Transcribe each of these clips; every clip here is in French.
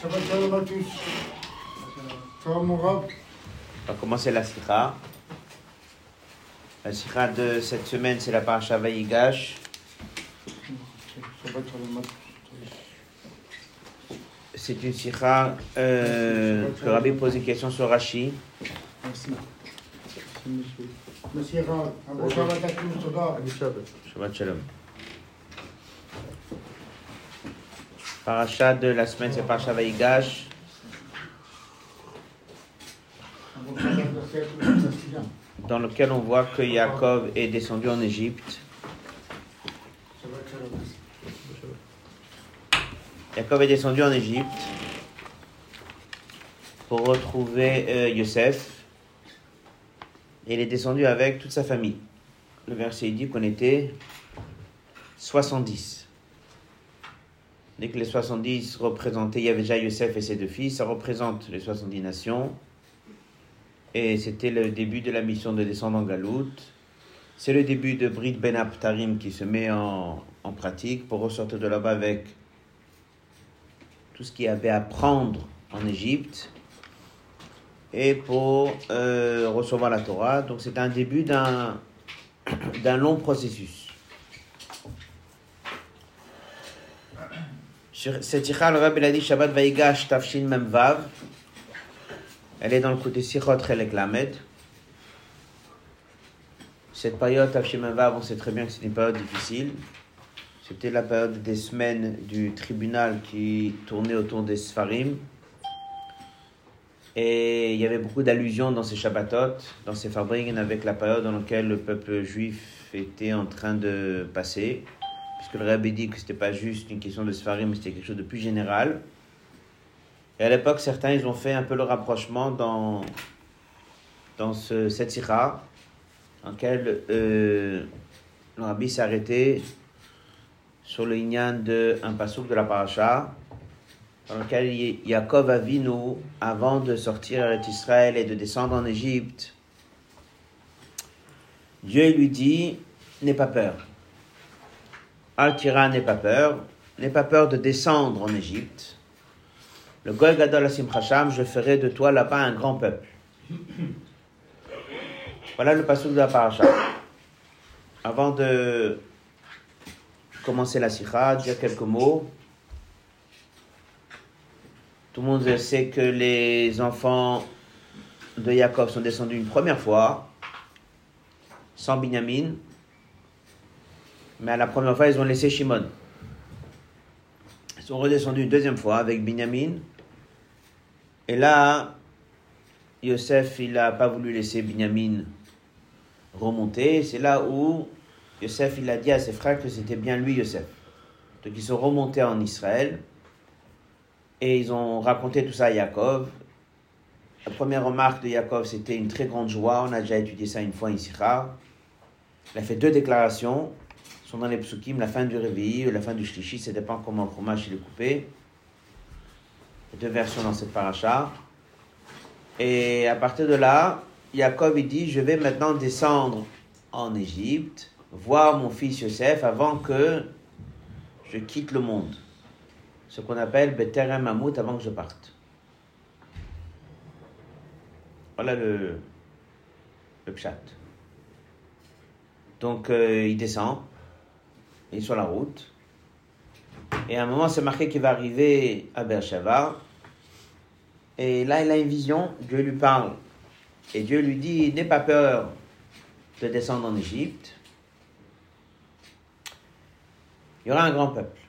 Shabbat shalom à tous. Shalom mon rab. On va commencer la sikha. La sikha de cette semaine, c'est la paracha Vayigash. C'est une sikha euh, que Rabbi pose une question sur Rashi. Merci. Merci Monsieur Rab, Shabbat à tous. Shabbat shalom. Paracha de la semaine, c'est paracha bien. dans lequel on voit que Yaakov est descendu en Égypte. Yaakov est descendu en Égypte pour retrouver euh, Yosef. Et il est descendu avec toute sa famille. Le verset dit qu'on était 70. Dès que les 70 représentaient, il y avait déjà Yosef et ses deux fils, ça représente les 70 nations. Et c'était le début de la mission de descendre en Galout. C'est le début de Brit Ben Aptarim qui se met en, pratique pour ressortir de là-bas avec tout ce qu'il y avait à prendre en Égypte et pour euh, recevoir la Torah. Donc c'est un début d'un long processus. Cette sikha, le Rabbi l'a dit Shabbat Vaigash Tafshin Mem Vav. Elle est dans le côté Sichot Chelek Lamed. Cette période Tafshin Mem Vav, on sait très bien que c'est une période difficile. C'était la période des semaines du tribunal qui tournait autour des Sfarim. Et il y avait beaucoup d'allusions dans ces Shabbatot, dans ces Farbringen, avec la période dans laquelle le peuple juif était en train de passer. Puisque le Rabbi dit que ce n'était pas juste une question de Sfarim, mais c'était quelque chose de plus général. Et à l'époque, certains, ils ont fait un peu le rapprochement dans, dans ce, cette sikha, dans lequel euh, le Rabbi s'est arrêté sur le Inyan de un de la paracha, dans lequel Yaakov Avinu, avant de sortir à Israël et de descendre en Égypte, Dieu lui dit N'aie pas peur. Al-Tira, n'aie pas peur. N'aie pas peur de descendre en Égypte. Le Goy Gadol Asim Hasham, je ferai de toi là-bas un grand peuple. Voilà le pasouk de la paracha. Avant de commencer la sikha, dire quelques mots. Tout le monde sait que les enfants de Jacob sont descendus une première fois, sans Binyamin. Mais à la première fois, ils ont laissé Shimon. Ils sont redescendus une deuxième fois avec Binyamin. Et là, Yosef, il n'a pas voulu laisser Binyamin remonter. C'est là où Yosef, il a dit à ses frères que c'était bien lui, Yosef. Donc ils sont remontés en Israël et ils ont raconté tout ça à Yaakov. La première remarque de Yaakov, c'était une très grande joie. On a déjà étudié ça une fois ici. Il a fait deux déclarations. Sont dans les psukim, la fin du réveil, la fin du shlishi, ça dépend comment le fromage est coupé. Deux versions dans cette paracha. Et à partir de là, Yaakov il dit, je vais maintenant descendre en Égypte, voir mon fils Yosef avant que je quitte le monde. Ce qu'on appelle Beterem Mammouth avant que je parte. Voilà le, le pshat. Donc euh, il descend, il est sur la route. Et à un moment, c'est marqué qu'il va arriver à Beersheba. Et là, il a une vision, Dieu lui parle. Et Dieu lui dit, n'aie pas peur de descendre en Égypte. Il y aura un grand peuple.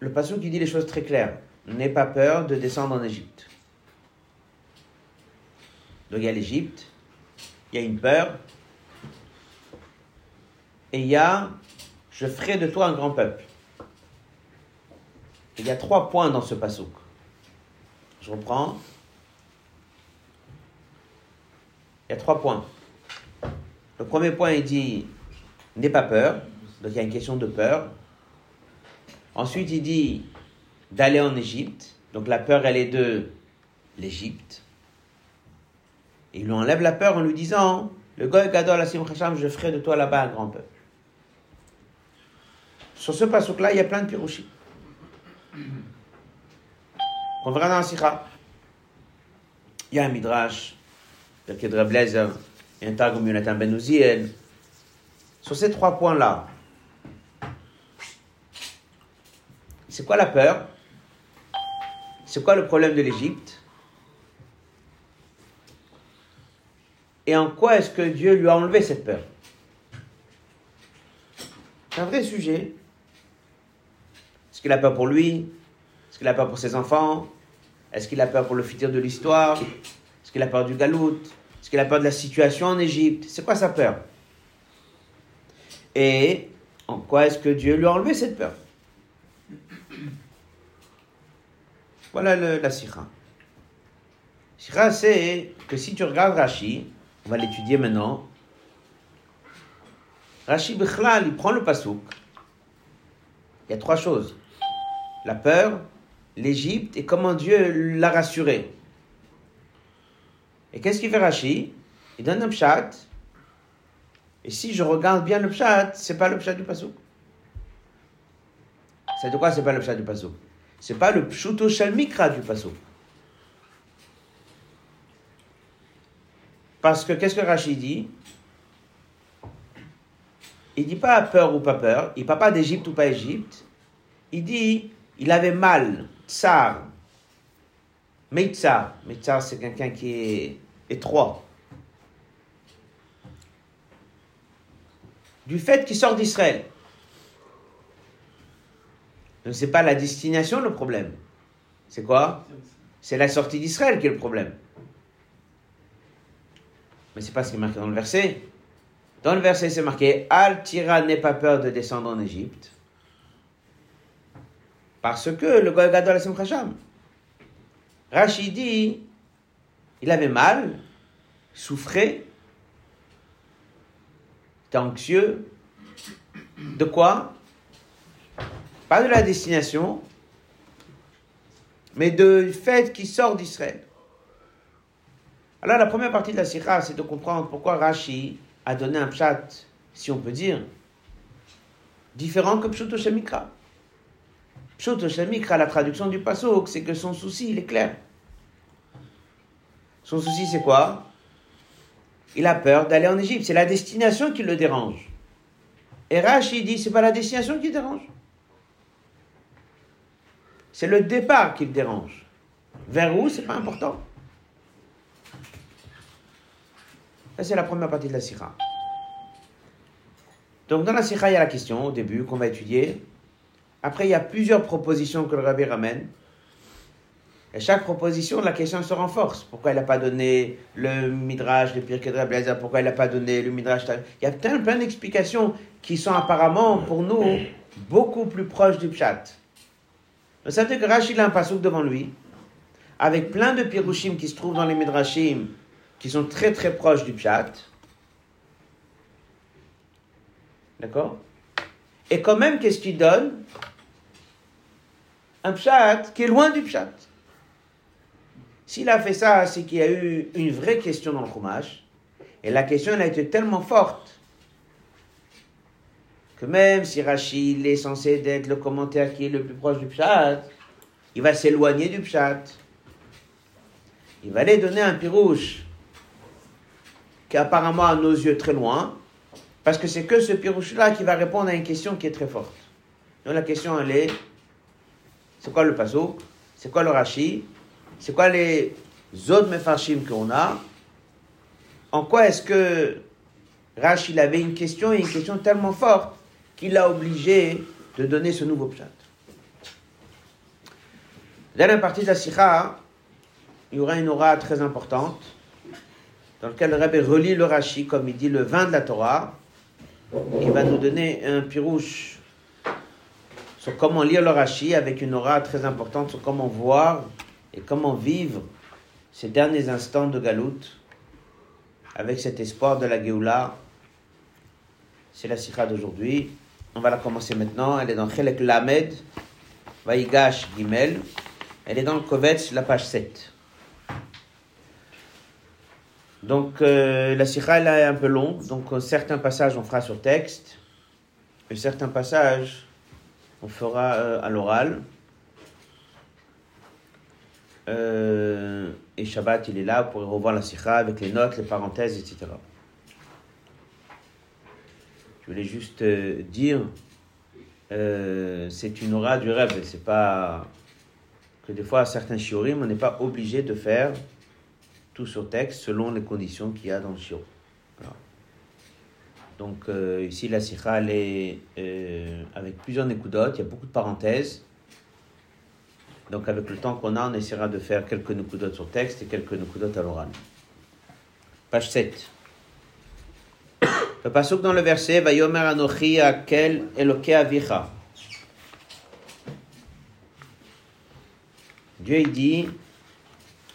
Le passage qui dit les choses très claires. N'aie pas peur de descendre en Égypte. Donc il y a l'Égypte, il y a une peur, et il y a je ferai de toi un grand peuple. Il y a trois points dans ce passouk. Je reprends. Il y a trois points. Le premier point, il dit N'aie pas peur. Donc il y a une question de peur. Ensuite, il dit d'aller en Égypte. Donc la peur, elle est de l'Égypte. Il lui enlève la peur en lui disant Le Goy Gadol Asim Chacham, je ferai de toi là-bas un grand peuple. Sur ce passouk-là, il y a plein de pirouchis. qu'on verra dans la Sikha. Il y a un Midrash, de Blazer, et un Targum Yonatan Ben Uziel. Sur ces trois points-là, c'est quoi la peur? C'est quoi le problème de l'Égypte? Et en quoi est-ce que Dieu lui a enlevé cette peur? C'est un vrai sujet. Est-ce qu'il a peur pour lui? Est-ce qu'il a peur pour ses enfants? Est-ce qu'il a peur pour le futur de l'histoire? Est-ce qu'il a peur du galout? Est-ce qu'il a peur de la situation en Égypte? C'est quoi sa peur? Et en quoi est-ce que Dieu lui a enlevé cette peur? Voilà la sira. Sira, c'est que si tu regardes Rashi, on va l'étudier maintenant. Rashi Bichlal, il prend le pasouk. Il y a trois choses. La peur, l'Égypte et comment Dieu l'a rassuré. Et qu'est-ce qu'il fait Rashi Il donne un pshat. Et si je regarde bien le pshat, c'est pas le pshat du pasouk. C'est de quoi c'est pas le pshat du pasouk C'est pas le pshuto shalmikra du pasouk. Parce que qu'est-ce que Rachid dit? Il dit pas peur ou pas peur, il parle pas d'Égypte ou pas Égypte. Il dit il avait mal, tsar, Meitzar. Meitzar, c'est quelqu'un qui est étroit. Du fait qu'il sort d'Israël. Donc, ce n'est pas la destination le problème. C'est quoi? C'est la sortie d'Israël qui est le problème. Mais c'est pas ce qui est marqué dans le verset. Dans le verset, c'est marqué Al Tira n'ait pas peur de descendre en Égypte. Parce que le Goy Gadol Khasham. Rachid dit il avait mal, souffrait, était anxieux. De quoi? Pas de la destination, mais du fait qu'il sort d'Israël. Alors la première partie de la sikha, c'est de comprendre pourquoi Rashi a donné un pshat, si on peut dire, différent que Pshuto Shemikra. Pshuto Shemikra, la traduction du pasuk, c'est que son souci, il est clair. Son souci, c'est quoi? Il a peur d'aller en Égypte. C'est la destination qui le dérange. Et Rashi dit, c'est pas la destination qui dérange. C'est le départ qui le dérange. Vers où, c'est pas important. c'est la première partie de la sikha. Donc dans la sikha, il y a la question au début qu'on va étudier. Après, il y a plusieurs propositions que le rabbi ramène. Et chaque proposition, la question se renforce. Pourquoi il n'a pas donné le midrash, le Pirkei Blazer Pourquoi il n'a pas donné le midrash Il y a plein, plein d'explications qui sont apparemment, pour nous, beaucoup plus proches du pshat. Ça veut dire que Rachid a un pasouk devant lui, avec plein de pirushim qui se trouvent dans les midrashim, qui sont très très proches du pshat. D'accord? Et quand même, qu'est-ce qu'il donne? Un pshat qui est loin du pshat. S'il a fait ça, c'est qu'il y a eu une vraie question dans le Chumash. Et la question, elle a été tellement forte que même si Rachid est censé être le commentaire qui est le plus proche du pshat, il va s'éloigner du pshat. Il va aller donner un pirouche qui est apparemment à nos yeux très loin, parce que c'est que ce pirouche-là qui va répondre à une question qui est très forte. Donc la question, elle est, c'est quoi le paso C'est quoi le rashi? C'est quoi les autres mefarshim qu'on a? En quoi est-ce que Rashi avait une question, et une question tellement forte, qu'il a obligé de donner ce nouveau pshat? La partie de la sikha, il y aura une aura très importante dans lequel le Rabbi relit le Rashi, comme il dit, le vin de la Torah. Il va nous donner un pirouche sur comment lire le Rashi avec une aura très importante sur comment voir et comment vivre ces derniers instants de Galoute avec cet espoir de la Géoula. C'est la sikha d'aujourd'hui. On va la commencer maintenant. Elle est dans Chelek Lamed, Vaigash Gimel. Elle est dans le Kovetz, la page 7. Donc euh, la sikha elle est un peu longue, donc euh, certains passages on fera sur texte, et certains passages on fera euh, à l'oral. Euh, et Shabbat, il est là pour revoir la sikha avec les notes, les parenthèses, etc. Je voulais juste euh, dire, c'est une aura du rêve. C'est pas que des fois, certains shiurim, on n'est pas obligé de faire tout sur texte selon les conditions qu'il y a dans le shiur. Donc euh, ici, la sikha, elle est euh, avec plusieurs nekudotes, il y a beaucoup de parenthèses. Donc avec le temps qu'on a, on essaiera de faire quelques nekudotes sur texte et quelques nekudotes à l'oral. Page 7. Le dans le verset, Vayomer Anochi Akel Eloke Avicha. Dieu il dit,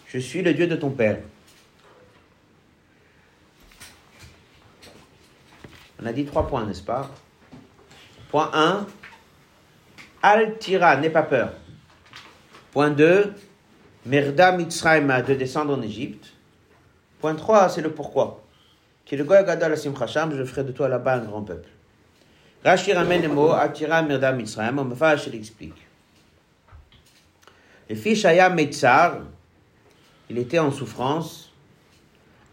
je suis le Dieu de ton père. On a dit trois points, n'est-ce pas? Point 1, Al Tira, n'aie pas peur. Point 2, Merda Mitzrayma, de descendre en Égypte. Point 3, c'est le pourquoi. Le je ferai de toi là-bas un grand peuple. Rashi ramène le mot Atira Merda Mitzrayim, on il explique. Le fils Shaya Metzar, il était en souffrance.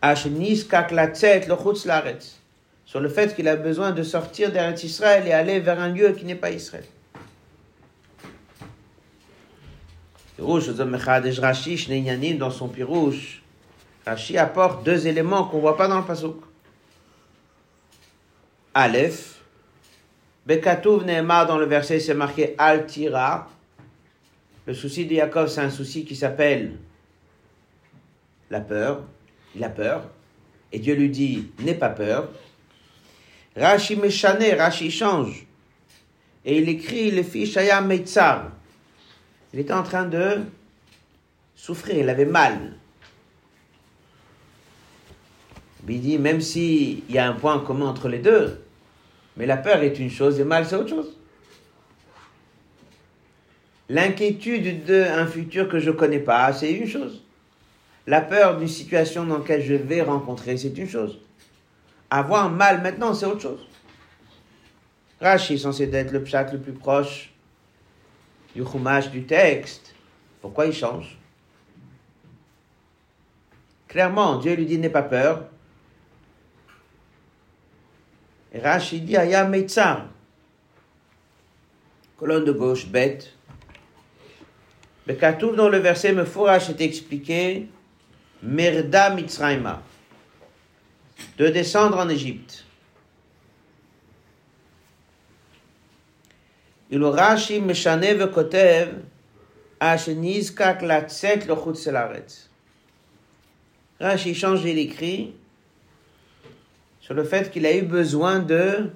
Ashnis Kaklatzet Lochutz Laretz sur le fait qu'il a besoin de sortir d'Eretz Israël et aller vers un lieu qui n'est pas Israël. Pirouche, dans son Pirouche, Rashi apporte deux éléments qu'on ne voit pas dans le Pasuk. Aleph, Bekatouv Nehemar dans le verset, c'est marqué Al-Tira. Le souci de Yaakov, c'est un souci qui s'appelle la peur. Il a peur. Et Dieu lui dit, n'aie pas peur. Rashi Meshane, Rashi change. Et il écrit le fils Shaya Meitzar. Il était en train de souffrir, il avait mal. Il dit, même s'il y a un point commun entre les deux, mais la peur est une chose et mal c'est autre chose. L'inquiétude d'un futur que je ne connais pas, c'est une chose. La peur d'une situation dans laquelle je vais rencontrer, c'est une chose. Avoir mal maintenant, c'est autre chose. Rashi est censé être le pshat le plus proche du chumash du texte. Pourquoi il change? Clairement, Dieu lui dit n'aie pas peur. Et Rashi dit Aya Meitzar. Colonne de gauche, bête. Le Katouf dans le verset me fourrage est expliqué Merda Mitzrayma de descendre en Égypte. Il Rashi Meshane vekotev Ashenizkak latzet lochutz selaretz. Rashi change l'écrit sur le fait qu'il a eu besoin de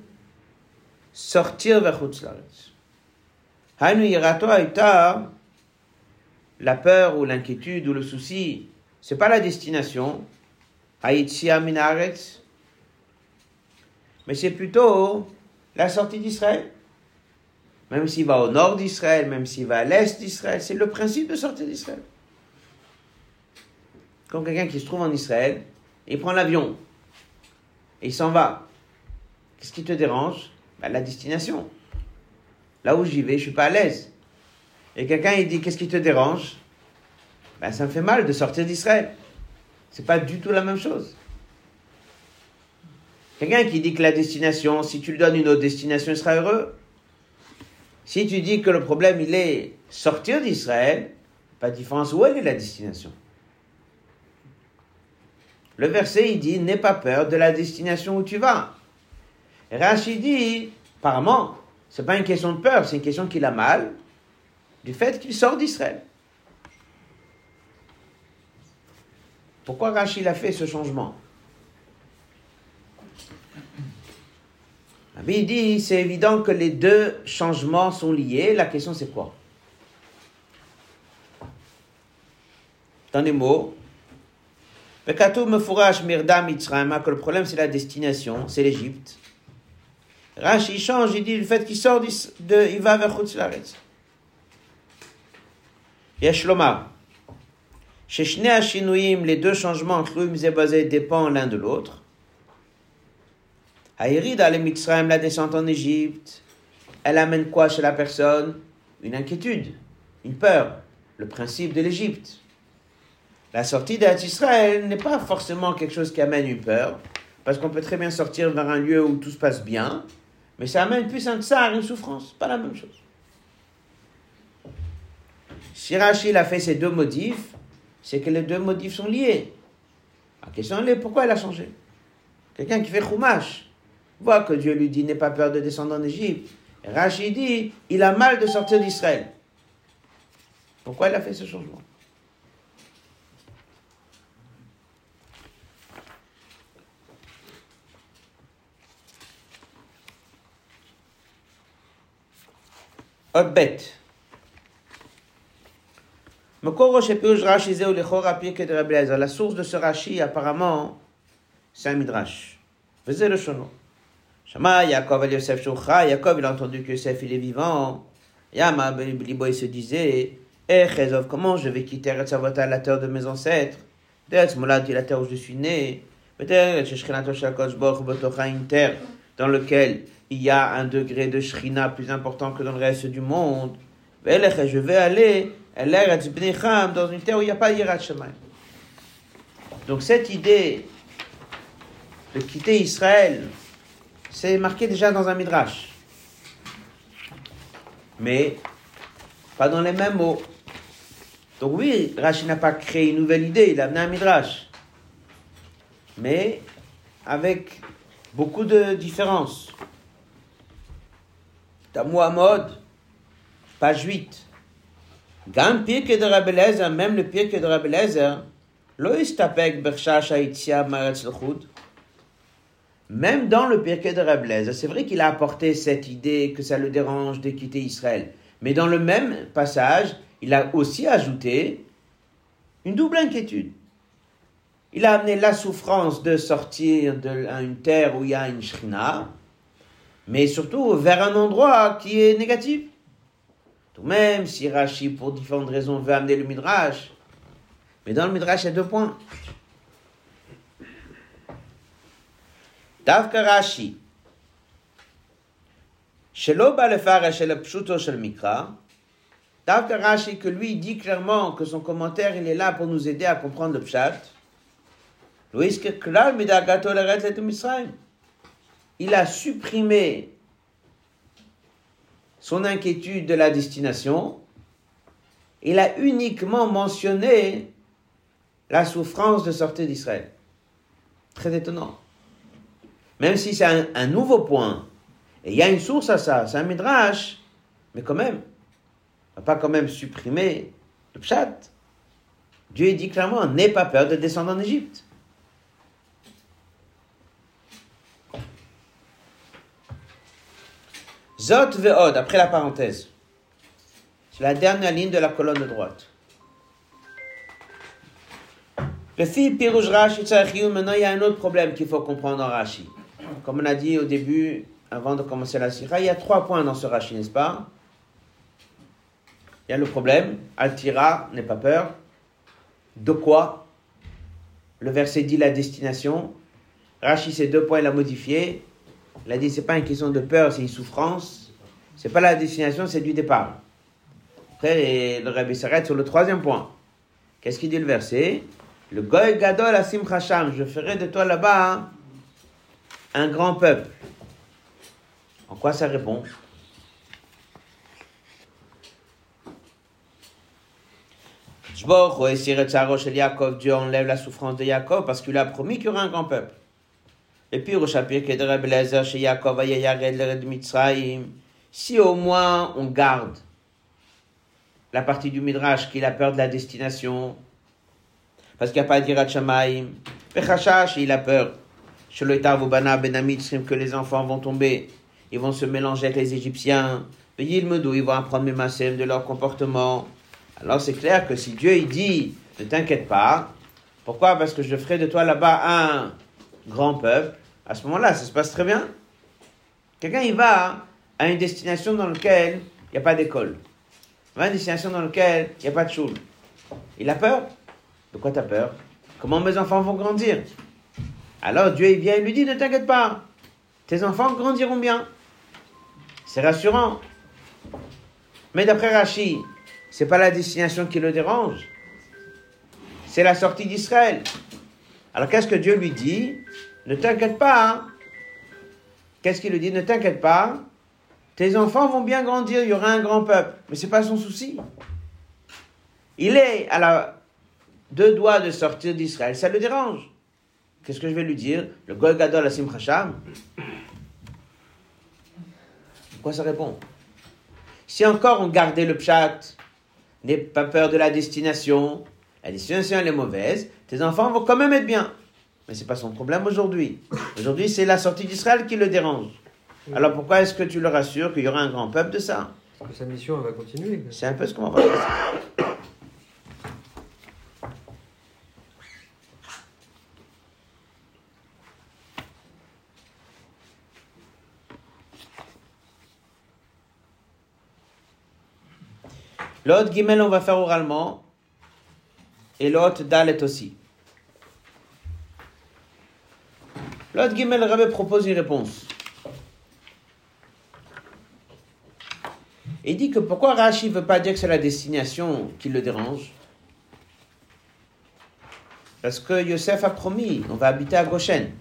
sortir vers Chutz la peur ou l'inquiétude ou le souci, c'est pas la destination, Haïtia Minaretz. Mais c'est plutôt la sortie d'Israël. Même s'il va au nord d'Israël, même s'il va à l'est d'Israël, c'est le principe de sortir d'Israël. Quand quelqu'un qui se trouve en Israël, il prend l'avion et il s'en va. Qu'est-ce qui te dérange? Ben, La destination. Là où j'y vais, je suis pas à l'aise. Et quelqu'un il dit qu'est-ce qui te dérange? Ben, Ça me fait mal de sortir d'Israël. C'est pas du tout la même chose. Quelqu'un qui dit que la destination, si tu lui donnes une autre destination, il sera heureux. Si tu dis que le problème, il est sortir d'Israël, pas de différence où elle est la destination. Le verset, il dit, n'aie pas peur de la destination où tu vas. Rachid dit, apparemment, c'est pas une question de peur, c'est une question qu'il a mal du fait qu'il sort d'Israël. Pourquoi Rachid a fait ce changement? Il dit, c'est évident que les deux changements sont liés. La question c'est quoi? Dans les mots, que le problème c'est la destination, c'est l'Égypte. Rashi change, il dit le fait qu'il sort de, il va vers Chutzlaretz. Yeshlomar. Chez Shnei les deux changements, Tluim et dépendent l'un de l'autre. Haïrid al la descente en Égypte, elle amène quoi chez la personne? Une inquiétude, une peur, le principe de l'Égypte. la sortie d'Israël n'est pas forcément quelque chose qui amène une peur, parce qu'on peut très bien sortir vers un lieu où tout se passe bien, mais ça amène plus un tsar, une souffrance, pas la même chose. Si Rachid a fait ces deux motifs, c'est que les deux motifs sont liés. La question est pourquoi elle a changé? Quelqu'un qui fait Chumash voit que Dieu lui dit n'aie pas peur de descendre en Égypte. Rachid dit il a mal de sortir d'Israël. Pourquoi il a fait ce changement? La source de ce Rashi, apparemment, c'est un midrash. Faisait le chono. Shama Yaakov al Yosef Shoucha, Yaakov il a entendu que Yosef il est vivant. Yama il se disait, Eh comment je vais quitter la terre de mes ancêtres? Peut-être Molad, la terre où je suis né. Peut-être Shechinato Shakosh Botocha, une terre dans laquelle il y a un degré de Shrina plus important que dans le reste du monde. Je vais aller dans une terre où il n'y a pas Yirat Shemaim. Donc cette idée de quitter Israël, c'est marqué déjà dans un midrash. Mais pas dans les mêmes mots. Donc oui, Rashi n'a pas créé une nouvelle idée, il a amené un midrash. Mais avec beaucoup de différences. Dans Muhammad, page 8. Lo istapek berchash haïtia maretz l'chud. Même dans le pirke de Rabelezer, c'est vrai qu'il a apporté cette idée que ça le dérange de quitter Israël. Mais dans le même passage, il a aussi ajouté une double inquiétude. Il a amené la souffrance de sortir d'une terre où il y a une shrina, mais surtout vers un endroit qui est négatif même si Rashi, pour différentes raisons, veut amener le Midrash, mais dans le Midrash, il y a deux points. Davka Rashi, Shelo mikra, Davka Rashi, que lui dit clairement que son commentaire, il est là pour nous aider à comprendre le pshat, il a supprimé son inquiétude de la destination, il a uniquement mentionné la souffrance de sortir d'Israël. Très étonnant. Même si c'est un, nouveau point, et il y a une source à ça, c'est un midrash, mais quand même, on va pas quand même supprimer le pshat. Dieu dit clairement, n'aie pas peur de descendre en Égypte. Zot ve'od, après la parenthèse. C'est la dernière ligne de la colonne de droite. Maintenant, il y a un autre problème qu'il faut comprendre en Rashi. Comme on a dit au début, avant de commencer la sira, il y a trois points dans ce Rashi, n'est-ce pas? Il y a le problème, Altira, n'aie pas peur. De quoi? Le verset dit la destination. Rashi, ces deux points, il a modifié. Il a dit, c'est pas une question de peur, c'est une souffrance. C'est pas la destination, c'est du départ. Après, le Rabbi s'arrête sur le troisième point. Qu'est-ce qu'il dit le verset? Le Goy Gadol Asim je ferai de toi là-bas un grand peuple. En quoi ça répond? Dieu enlève la souffrance de Yaakov parce qu'il a promis qu'il y aura un grand peuple. Et puis, si au moins on garde la partie du Midrash qui a peur de la destination, parce qu'il n'y a pas d'Irat Shamaim, il a peur, que les enfants vont tomber, ils vont se mélanger avec les Égyptiens, ils vont apprendre mes de leur comportement. Alors c'est clair que si Dieu il dit, ne t'inquiète pas, pourquoi? Parce que je ferai de toi là-bas un grand peuple, à ce moment-là, ça se passe très bien. Quelqu'un, il va à une destination dans laquelle il n'y a pas d'école. Il va à une destination dans laquelle il n'y a pas de choule. Il a peur. De quoi tu peur? Comment mes enfants vont grandir? Alors Dieu, il vient et lui dit, ne t'inquiète pas. Tes enfants grandiront bien. C'est rassurant. Mais d'après Rachi, c'est pas la destination qui le dérange. c'est la sortie d'Israël. Alors qu'est-ce que Dieu lui dit? Ne t'inquiète pas. hein. Qu'est-ce qu'il lui dit? Ne t'inquiète pas. Tes enfants vont bien grandir, il y aura un grand peuple. Mais c'est pas son souci. Il est à la deux doigts de sortir d'Israël. Ça le dérange. Qu'est-ce que je vais lui dire? Le Gol Gadol Asim Khasham Quoi ça répond? Si encore on gardait le pshat, n'aie pas peur de la destination, la destination elle est mauvaise, tes enfants vont quand même être bien. Mais c'est pas son problème aujourd'hui. Aujourd'hui, c'est la sortie d'Israël qui le dérange. Alors pourquoi est-ce que tu le rassures qu'il y aura un grand peuple de ça Parce que sa mission, elle va continuer. C'est un peu ce qu'on va voir. L'autre Gimel, on va faire oralement. Et l'autre Dalet aussi. L'autre Gimel, le Rabbi propose une réponse. Il dit que pourquoi Rashi ne veut pas dire que c'est la destination qui le dérange? Parce que Yosef a promis, on va habiter à Goshen.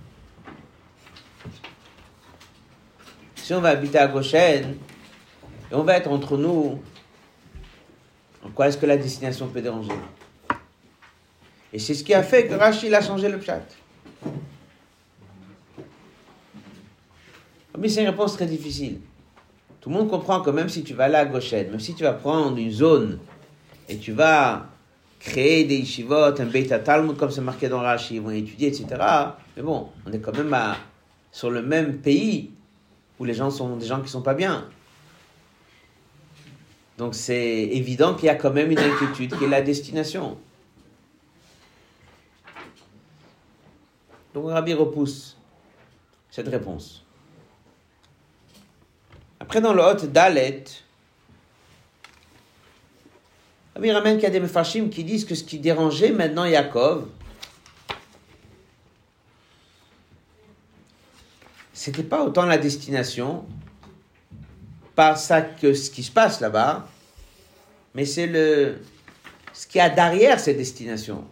Si on va habiter à Goshen, et on va être entre nous, en quoi est-ce que la destination peut déranger? Et c'est ce qui a fait que Rachid a changé le pchat. Mais c'est une réponse très difficile. Tout le monde comprend que même si tu vas aller à Goshen, même si tu vas prendre une zone et tu vas créer des yeshivot, un Beit Talmud comme c'est marqué dans Rashi, ils vont étudier, etc. Mais bon, on est quand même sur le même pays où les gens sont des gens qui sont pas bien. Donc c'est évident qu'il y a quand même une inquiétude qui est la destination. Donc Rabbi repousse cette réponse. Après, dans le Hot Dalet, Rabbi ramène qu'il y a des Mefashim qui disent que ce qui dérangeait maintenant Yaakov, c'était pas autant la destination, pas ça que ce qui se passe là-bas, mais c'est le ce qu'il y a derrière cette destination.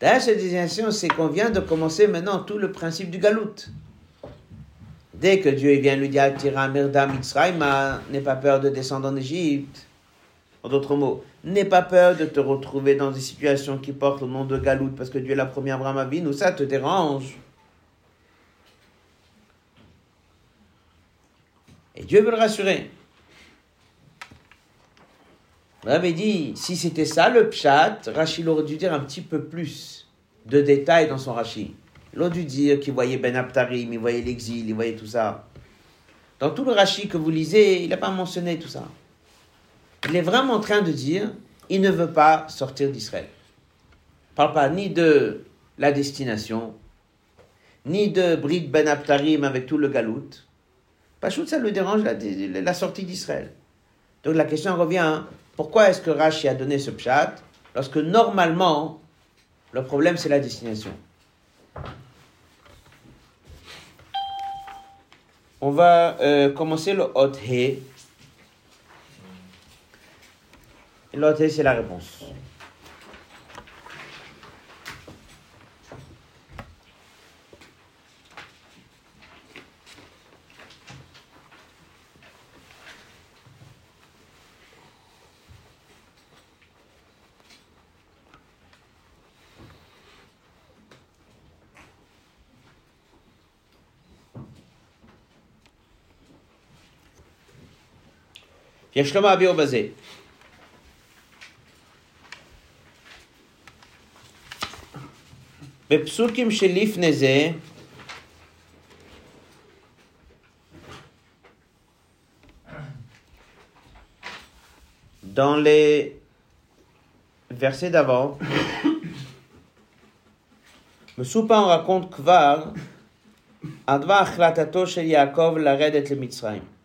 Derrière cette destination, c'est qu'on vient de commencer maintenant tout le principe du galout. Dès que Dieu vient lui dire Tira Merda Mitzrayma, n'aie pas peur de descendre en Égypte. En d'autres mots, n'aie pas peur de te retrouver dans des situations qui portent le nom de galout parce que Dieu est la première Abraham Avinu, ça te dérange. Et Dieu veut le rassurer. Avait dit, si c'était ça le pshat, Rachid aurait dû dire un petit peu plus de détails dans son Rachid. Il aurait dû dire qu'il voyait Ben Abtarim, il voyait l'exil, il voyait tout ça. Dans tout le Rachid que vous lisez, il n'a pas mentionné tout ça. Il est vraiment en train de dire, il ne veut pas sortir d'Israël. Il ne parle pas ni de la destination, ni de Brit Ben Abtarim avec tout le galout. Pachout, ça le dérange la, la sortie d'Israël. Donc la question revient, hein, pourquoi est-ce que Rashi a donné ce pshat lorsque normalement le problème c'est la destination? On va euh, commencer le hot he. Le hot he c'est la réponse. יש לו מעביר בזה. בפסוקים שלפני זה, dans les versets d'avant, מסופר raconte כבר על דבר החלטתו של יעקב לרדת למצרים.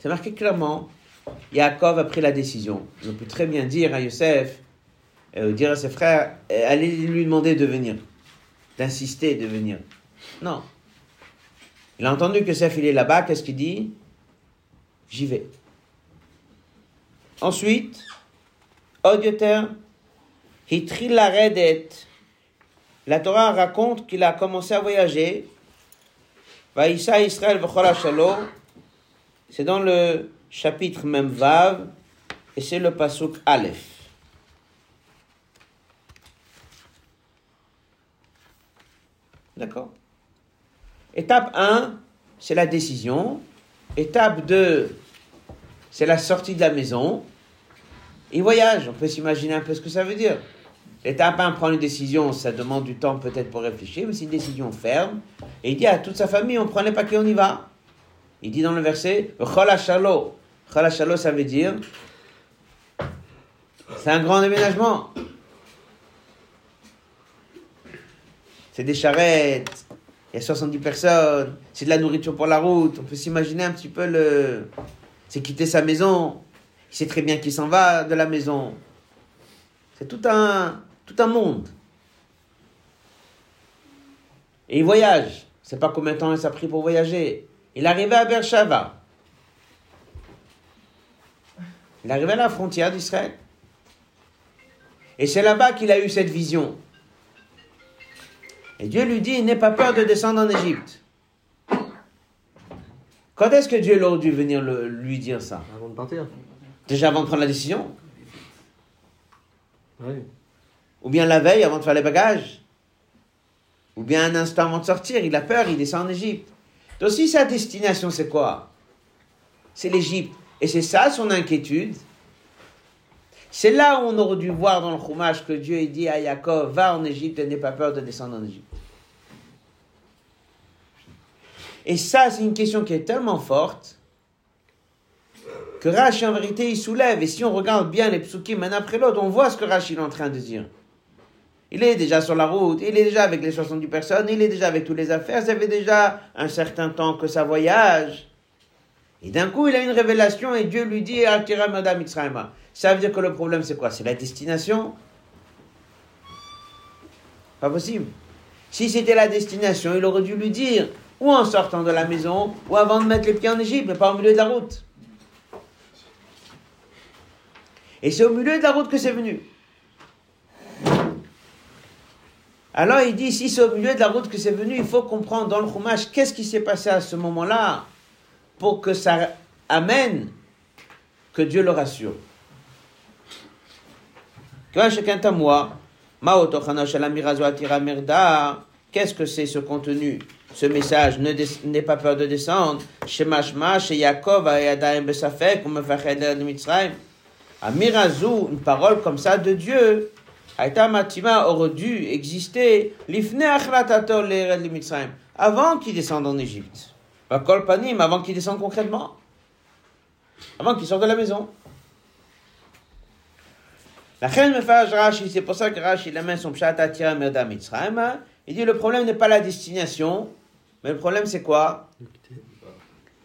C'est marqué clairement, Yaakov a pris la décision. On peut très bien dire à Yosef, euh, dire à ses frères, euh, allez lui demander de venir, d'insister de venir. Non. Il a entendu que Yosef il est là-bas, qu'est-ce qu'il dit? J'y vais. Ensuite, Odioter, Hitril Redet. La Torah raconte qu'il a commencé à voyager. Israël V'chol. C'est dans le chapitre même Vav, et c'est le pasuk Aleph. D'accord? Étape 1, c'est la décision. Étape 2, c'est la sortie de la maison. Il voyage, on peut s'imaginer un peu ce que ça veut dire. L'étape 1 prend une décision, ça demande du temps peut-être pour réfléchir, mais c'est une décision ferme. Et il dit à toute sa famille, on prend les paquets, on y va. Il dit dans le verset, Cholachalo. Cholachalo, ça veut dire, c'est un grand déménagement. C'est des charrettes, il y a 70 personnes, c'est de la nourriture pour la route. On peut s'imaginer un petit peu le. C'est quitter sa maison. Il sait très bien qu'il s'en va de la maison. C'est tout un, tout un monde. Et il voyage. Sais pas combien de temps il a pris pour voyager. Il arrivé à Beersheba. Il arrivé à la frontière d'Israël. Et c'est là-bas qu'il a eu cette vision. Et Dieu lui dit, n'aie pas peur de descendre en Égypte. Quand est-ce que Dieu aurait dû venir le- lui dire ça? Avant de partir. Déjà avant de prendre la décision? Oui. Ou bien la veille avant de faire les bagages? Ou bien un instant avant de sortir, il a peur, il descend en Égypte. Donc si sa destination c'est quoi? C'est l'Égypte. Et c'est ça son inquiétude. C'est là où on aurait dû voir dans le Chumash que Dieu ait dit à Yaakov, va en Égypte et n'aie pas peur de descendre en Égypte. Et ça, c'est une question qui est tellement forte que Rashi, en vérité, il soulève. Et si on regarde bien les psukim un après l'autre, on voit ce que Rashi est en train de dire. Il est déjà sur la route, il est déjà avec les 70 personnes, il est déjà avec toutes les affaires, ça fait déjà un certain temps que ça voyage. Et d'un coup, il a une révélation et Dieu lui dit Akira Madame. Ça veut dire que le problème, c'est quoi? C'est la destination? Pas possible. Si c'était la destination, il aurait dû lui dire, ou en sortant de la maison, ou avant de mettre les pieds en Égypte, mais pas au milieu de la route. Et c'est au milieu de la route que c'est venu. Alors il dit, si c'est au milieu de la route que c'est venu, il faut comprendre dans le Chumash qu'est-ce qui s'est passé à ce moment-là pour que ça amène que Dieu le rassure. Qu'est-ce que c'est ce contenu, ce message? N'aie pas peur de descendre. Chez Mashma, chez Yaakov, Besafek, Mirazou, une parole comme ça de Dieu, Aïta Matima aurait dû exister, avant qu'il descende en Égypte. Panim, avant qu'il descende concrètement. Avant qu'il sorte de la maison. La reine me fait Rashi, c'est pour ça que Rashi amène son pshat atira merda Mitzrayim. hein. Il dit le problème n'est pas la destination, mais le problème c'est quoi?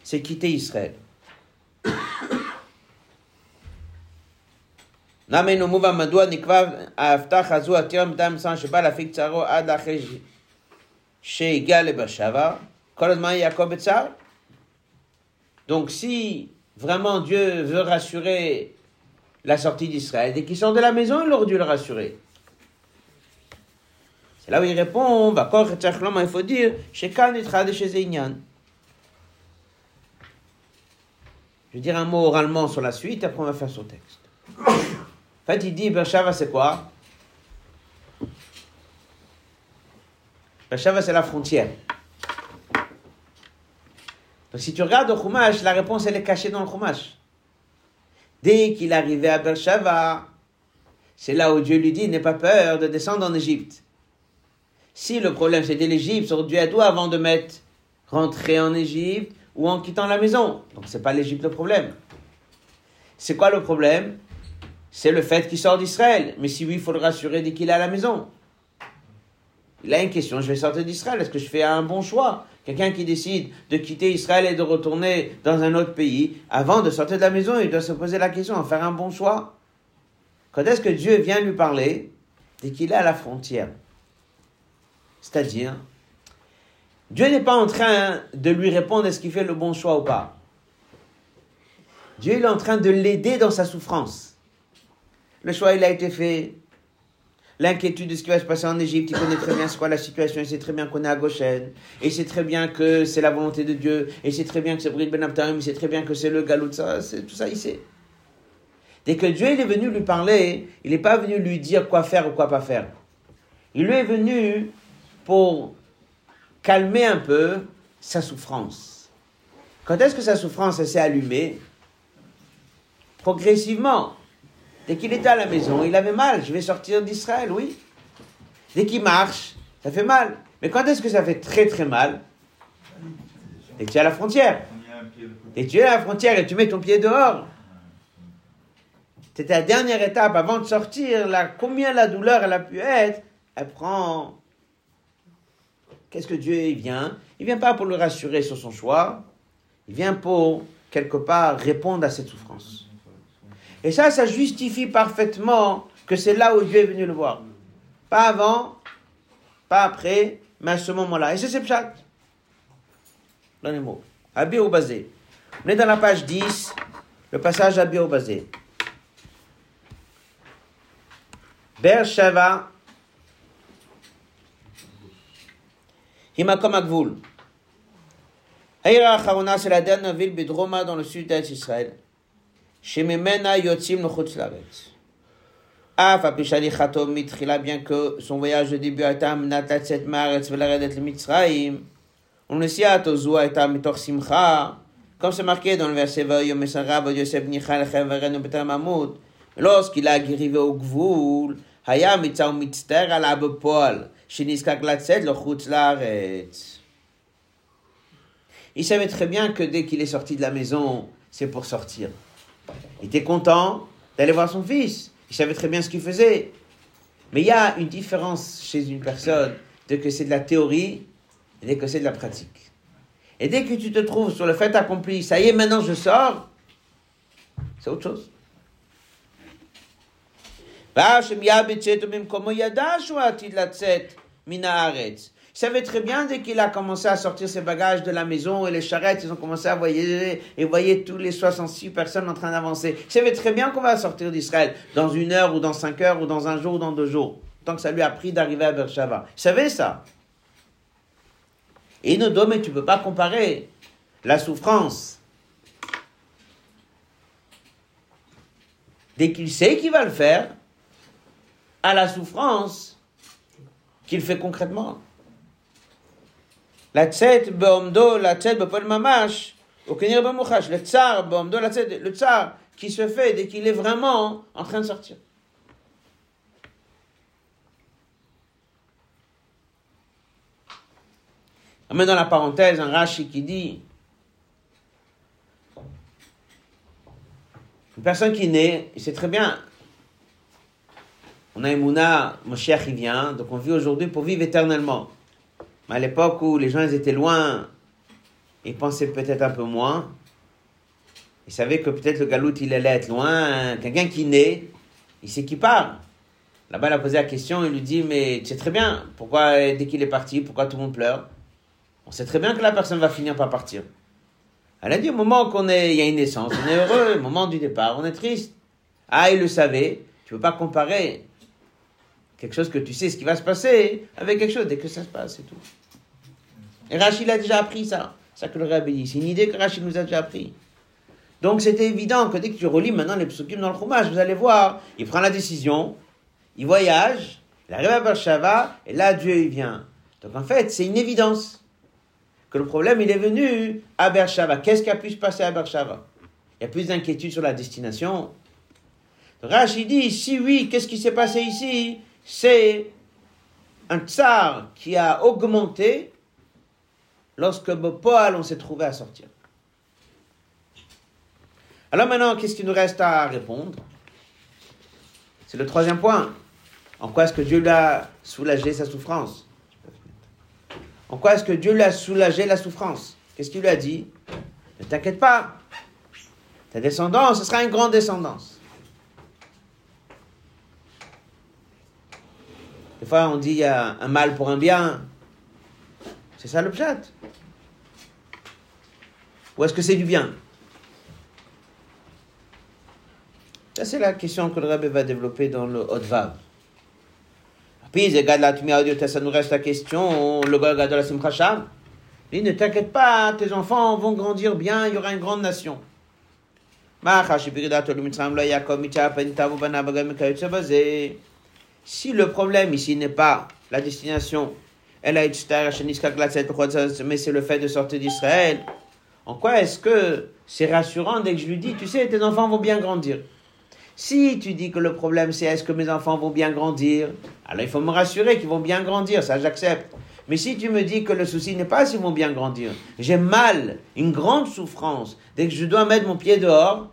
C'est quitter Israël. Donc si vraiment Dieu veut rassurer la sortie d'Israël, dès qu'il sort de la maison, il aurait dû le rassurer. C'est là où il répond, il faut dire. Je vais dire un mot oralement sur la suite, après on va faire son texte. En fait, il dit, Bershava, c'est quoi? Bershava, c'est la frontière. Donc, si tu regardes le Chumash, la réponse, elle est cachée dans le Chumash. Dès qu'il arrivait à Bershava, c'est là où Dieu lui dit, n'aie pas peur de descendre en Égypte. Si le problème c'était l'Égypte, aurait dû être où avant de mettre rentrer en Égypte ou en quittant la maison. Donc c'est pas l'Égypte le problème. C'est quoi le problème? C'est le fait qu'il sort d'Israël. Mais si oui, il faut le rassurer dès qu'il est à la maison. Il a une question, je vais sortir d'Israël, est-ce que je fais un bon choix? Quelqu'un qui décide de quitter Israël et de retourner dans un autre pays, avant de sortir de la maison, il doit se poser la question, faire un bon choix. Quand est-ce que Dieu vient lui parler Dès qu'il est à la frontière? C'est-à-dire, Dieu n'est pas en train de lui répondre est-ce qu'il fait le bon choix ou pas. Dieu est en train de l'aider dans sa souffrance. Le choix, il a été fait. L'inquiétude de ce qui va se passer en Égypte, il connaît très bien ce qu'est la situation, il sait très bien qu'on est à Goshen, et il sait très bien que c'est la volonté de Dieu, et il sait très bien que c'est Brit Ben Abtarim, il sait très bien que c'est le Galout, ça, c'est tout ça, il sait. Dès que Dieu il est venu lui parler, il n'est pas venu lui dire quoi faire ou quoi pas faire. Il lui est venu pour calmer un peu sa souffrance. Quand est-ce que sa souffrance s'est allumée? Progressivement. Dès qu'il était à la maison, il avait mal. Je vais sortir d'Israël, oui. Dès qu'il marche, ça fait mal. Mais quand est-ce que ça fait très très mal? Dès que tu es à la frontière. Dès que tu es à la frontière et tu mets ton pied dehors. C'était la dernière étape avant de sortir. Là, combien la douleur elle a pu être? Elle prend. Qu'est-ce que Dieu vient? Il vient pas pour le rassurer sur son choix. Il vient pour quelque part répondre à cette souffrance. Et ça, ça justifie parfaitement que c'est là où Dieu est venu le voir. Pas avant, pas après, mais à ce moment-là. Et c'est ce pshat. Les mots. Abi au basé. On est dans la page 10, le passage Abi au basé. Beersheva, Himakom Agvul. Haïra Acharona, c'est la dernière ville Bedroma dans le sud-est d'Israël. Shememena Yotzim Lochutzlaretz. Af apishalichato mitchila, bien que son voyage de début a été amnatat set maretz velaredet le mitzraim. On le siat ozua et amitor simcha. Comme c'est marqué dans le verset Vayom Esarab, Yosef Nichal Cheverenu Betam Amud. Lorsqu'il a arrivé au Gvoul, Haya mitzah mitzter al abepol, shiniskak latzet lochutz laaretz. Il savait très bien que dès qu'il est sorti de la maison, c'est pour sortir. Il était content d'aller voir son fils. Il savait très bien ce qu'il faisait. Mais il y a une différence chez une personne de que c'est de la théorie et dès que c'est de la pratique. Et dès que tu te trouves sur le fait accompli, ça y est, maintenant je sors, c'est autre chose. Il savait très bien dès qu'il a commencé à sortir ses bagages de la maison et les charrettes, ils ont commencé à voyager et voyaient tous les 66 personnes en train d'avancer. Il savait très bien qu'on va sortir d'Israël dans une heure ou dans cinq heures ou dans un jour ou dans deux jours. Tant que ça lui a pris d'arriver à Beersheba. Il savait ça. Et nos mais tu peux pas comparer la souffrance. Dès qu'il sait qu'il va le faire, à la souffrance qu'il fait concrètement. לצאת בעומדו, לצאת בפועל ממש, au כנראה במוחש, le tsar, בעומדו לצאת, le tsar qui se fait dès qu'il est vraiment en train de sortir. On met dans la parenthèse un Rashi qui dit une personne qui naît, il sait très bien, on a Emouna, mon cher qui vient, donc on vit aujourd'hui pour vivre éternellement. Mais à l'époque où les gens étaient loin, ils pensaient peut-être un peu moins. Ils savaient que peut-être le galout, il allait être loin. Quelqu'un qui naît, il sait qui part. Là-bas, il a posé la question, il lui dit, mais tu sais très bien, pourquoi dès qu'il est parti, pourquoi tout le monde pleure? On sait très bien que la personne va finir par partir. Elle a dit, au moment qu'on est, il y a une naissance, on est heureux, au moment du départ, on est triste. Ah, il le savait, tu ne peux pas comparer quelque chose que tu sais ce qui va se passer avec quelque chose dès que ça se passe, c'est tout. Et Rachid a déjà appris ça. Ça que le rabbi dit. C'est une idée que Rachid nous a déjà appris. Donc c'était évident que dès que tu relis maintenant les psukim dans le chômage, vous allez voir, il prend la décision, il voyage, il arrive à Beersheba, et là Dieu il vient. Donc en fait, c'est une évidence que le problème il est venu à Beersheba. Qu'est-ce qui a pu se passer à Beersheba? Il y a plus d'inquiétude sur la destination. Rachid dit, si oui, qu'est-ce qui s'est passé ici? C'est un tsar qui a augmenté lorsque Bopal, on s'est trouvé à sortir. Alors maintenant, qu'est-ce qu'il nous reste à répondre? C'est le troisième point. En quoi est-ce que Dieu lui a soulagé sa souffrance? En quoi est-ce que Dieu lui a soulagé la souffrance? Qu'est-ce qu'il lui a dit? Ne t'inquiète pas. Ta descendance, ce sera une grande descendance. Des fois, on dit il y a un mal pour un bien. C'est ça le pshat. Ou est-ce que c'est du bien? Ça, c'est la question que le Rabbi va développer dans le Haut-Vav. Puis, ça nous reste la question, le Golgad de la Simchasham. Il ne t'inquiète pas, tes enfants vont grandir bien, il y aura une grande nation. Si le problème ici n'est pas la destination, mais c'est le fait de sortir d'Israël, en quoi est-ce que c'est rassurant dès que je lui dis, tu sais, tes enfants vont bien grandir Si tu dis que le problème c'est est-ce que mes enfants vont bien grandir, alors il faut me rassurer qu'ils vont bien grandir, ça j'accepte. Mais si tu me dis que le souci n'est pas s'ils vont bien grandir, j'ai mal, une grande souffrance, dès que je dois mettre mon pied dehors,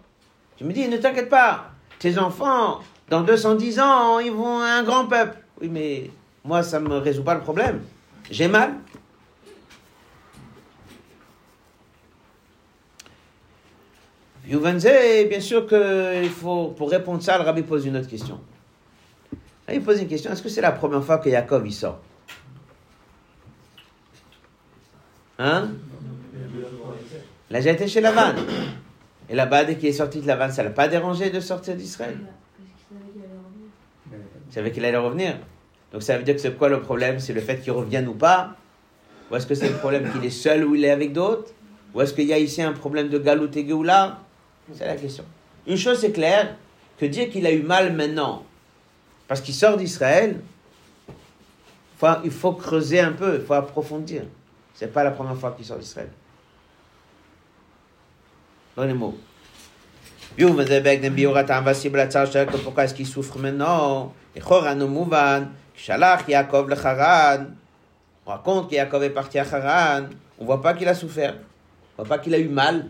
tu me dis, ne t'inquiète pas, tes enfants, dans 210 ans, ils vont un grand peuple. Oui, mais moi, ça ne me résout pas le problème. J'ai mal. Youvenze, bien sûr qu'il faut, pour répondre ça, le rabbi pose une autre question. il pose une question, est-ce que c'est la première fois que Jacob y sort? Hein? Il a déjà été chez Lavan. Et là-bas, dès est sorti de Lavan, ça ne l'a pas dérangé de sortir d'Israël? Il savait qu'il allait revenir. Donc ça veut dire que c'est quoi le problème? C'est le fait qu'il revienne ou pas? Ou est-ce que c'est le problème qu'il est seul ou il est avec d'autres? Ou est-ce qu'il y a ici un problème de galout et Géoula? C'est la question. Une chose est claire, que dire qu'il a eu mal maintenant, parce qu'il sort d'Israël, il faut creuser un peu, il faut approfondir. C'est pas la première fois qu'il sort d'Israël. Dans les mots. Pourquoi est-ce qu'il souffre maintenant? On raconte qu'Yaakov est parti à Haran. On voit pas qu'il a souffert. On voit pas qu'il a eu mal.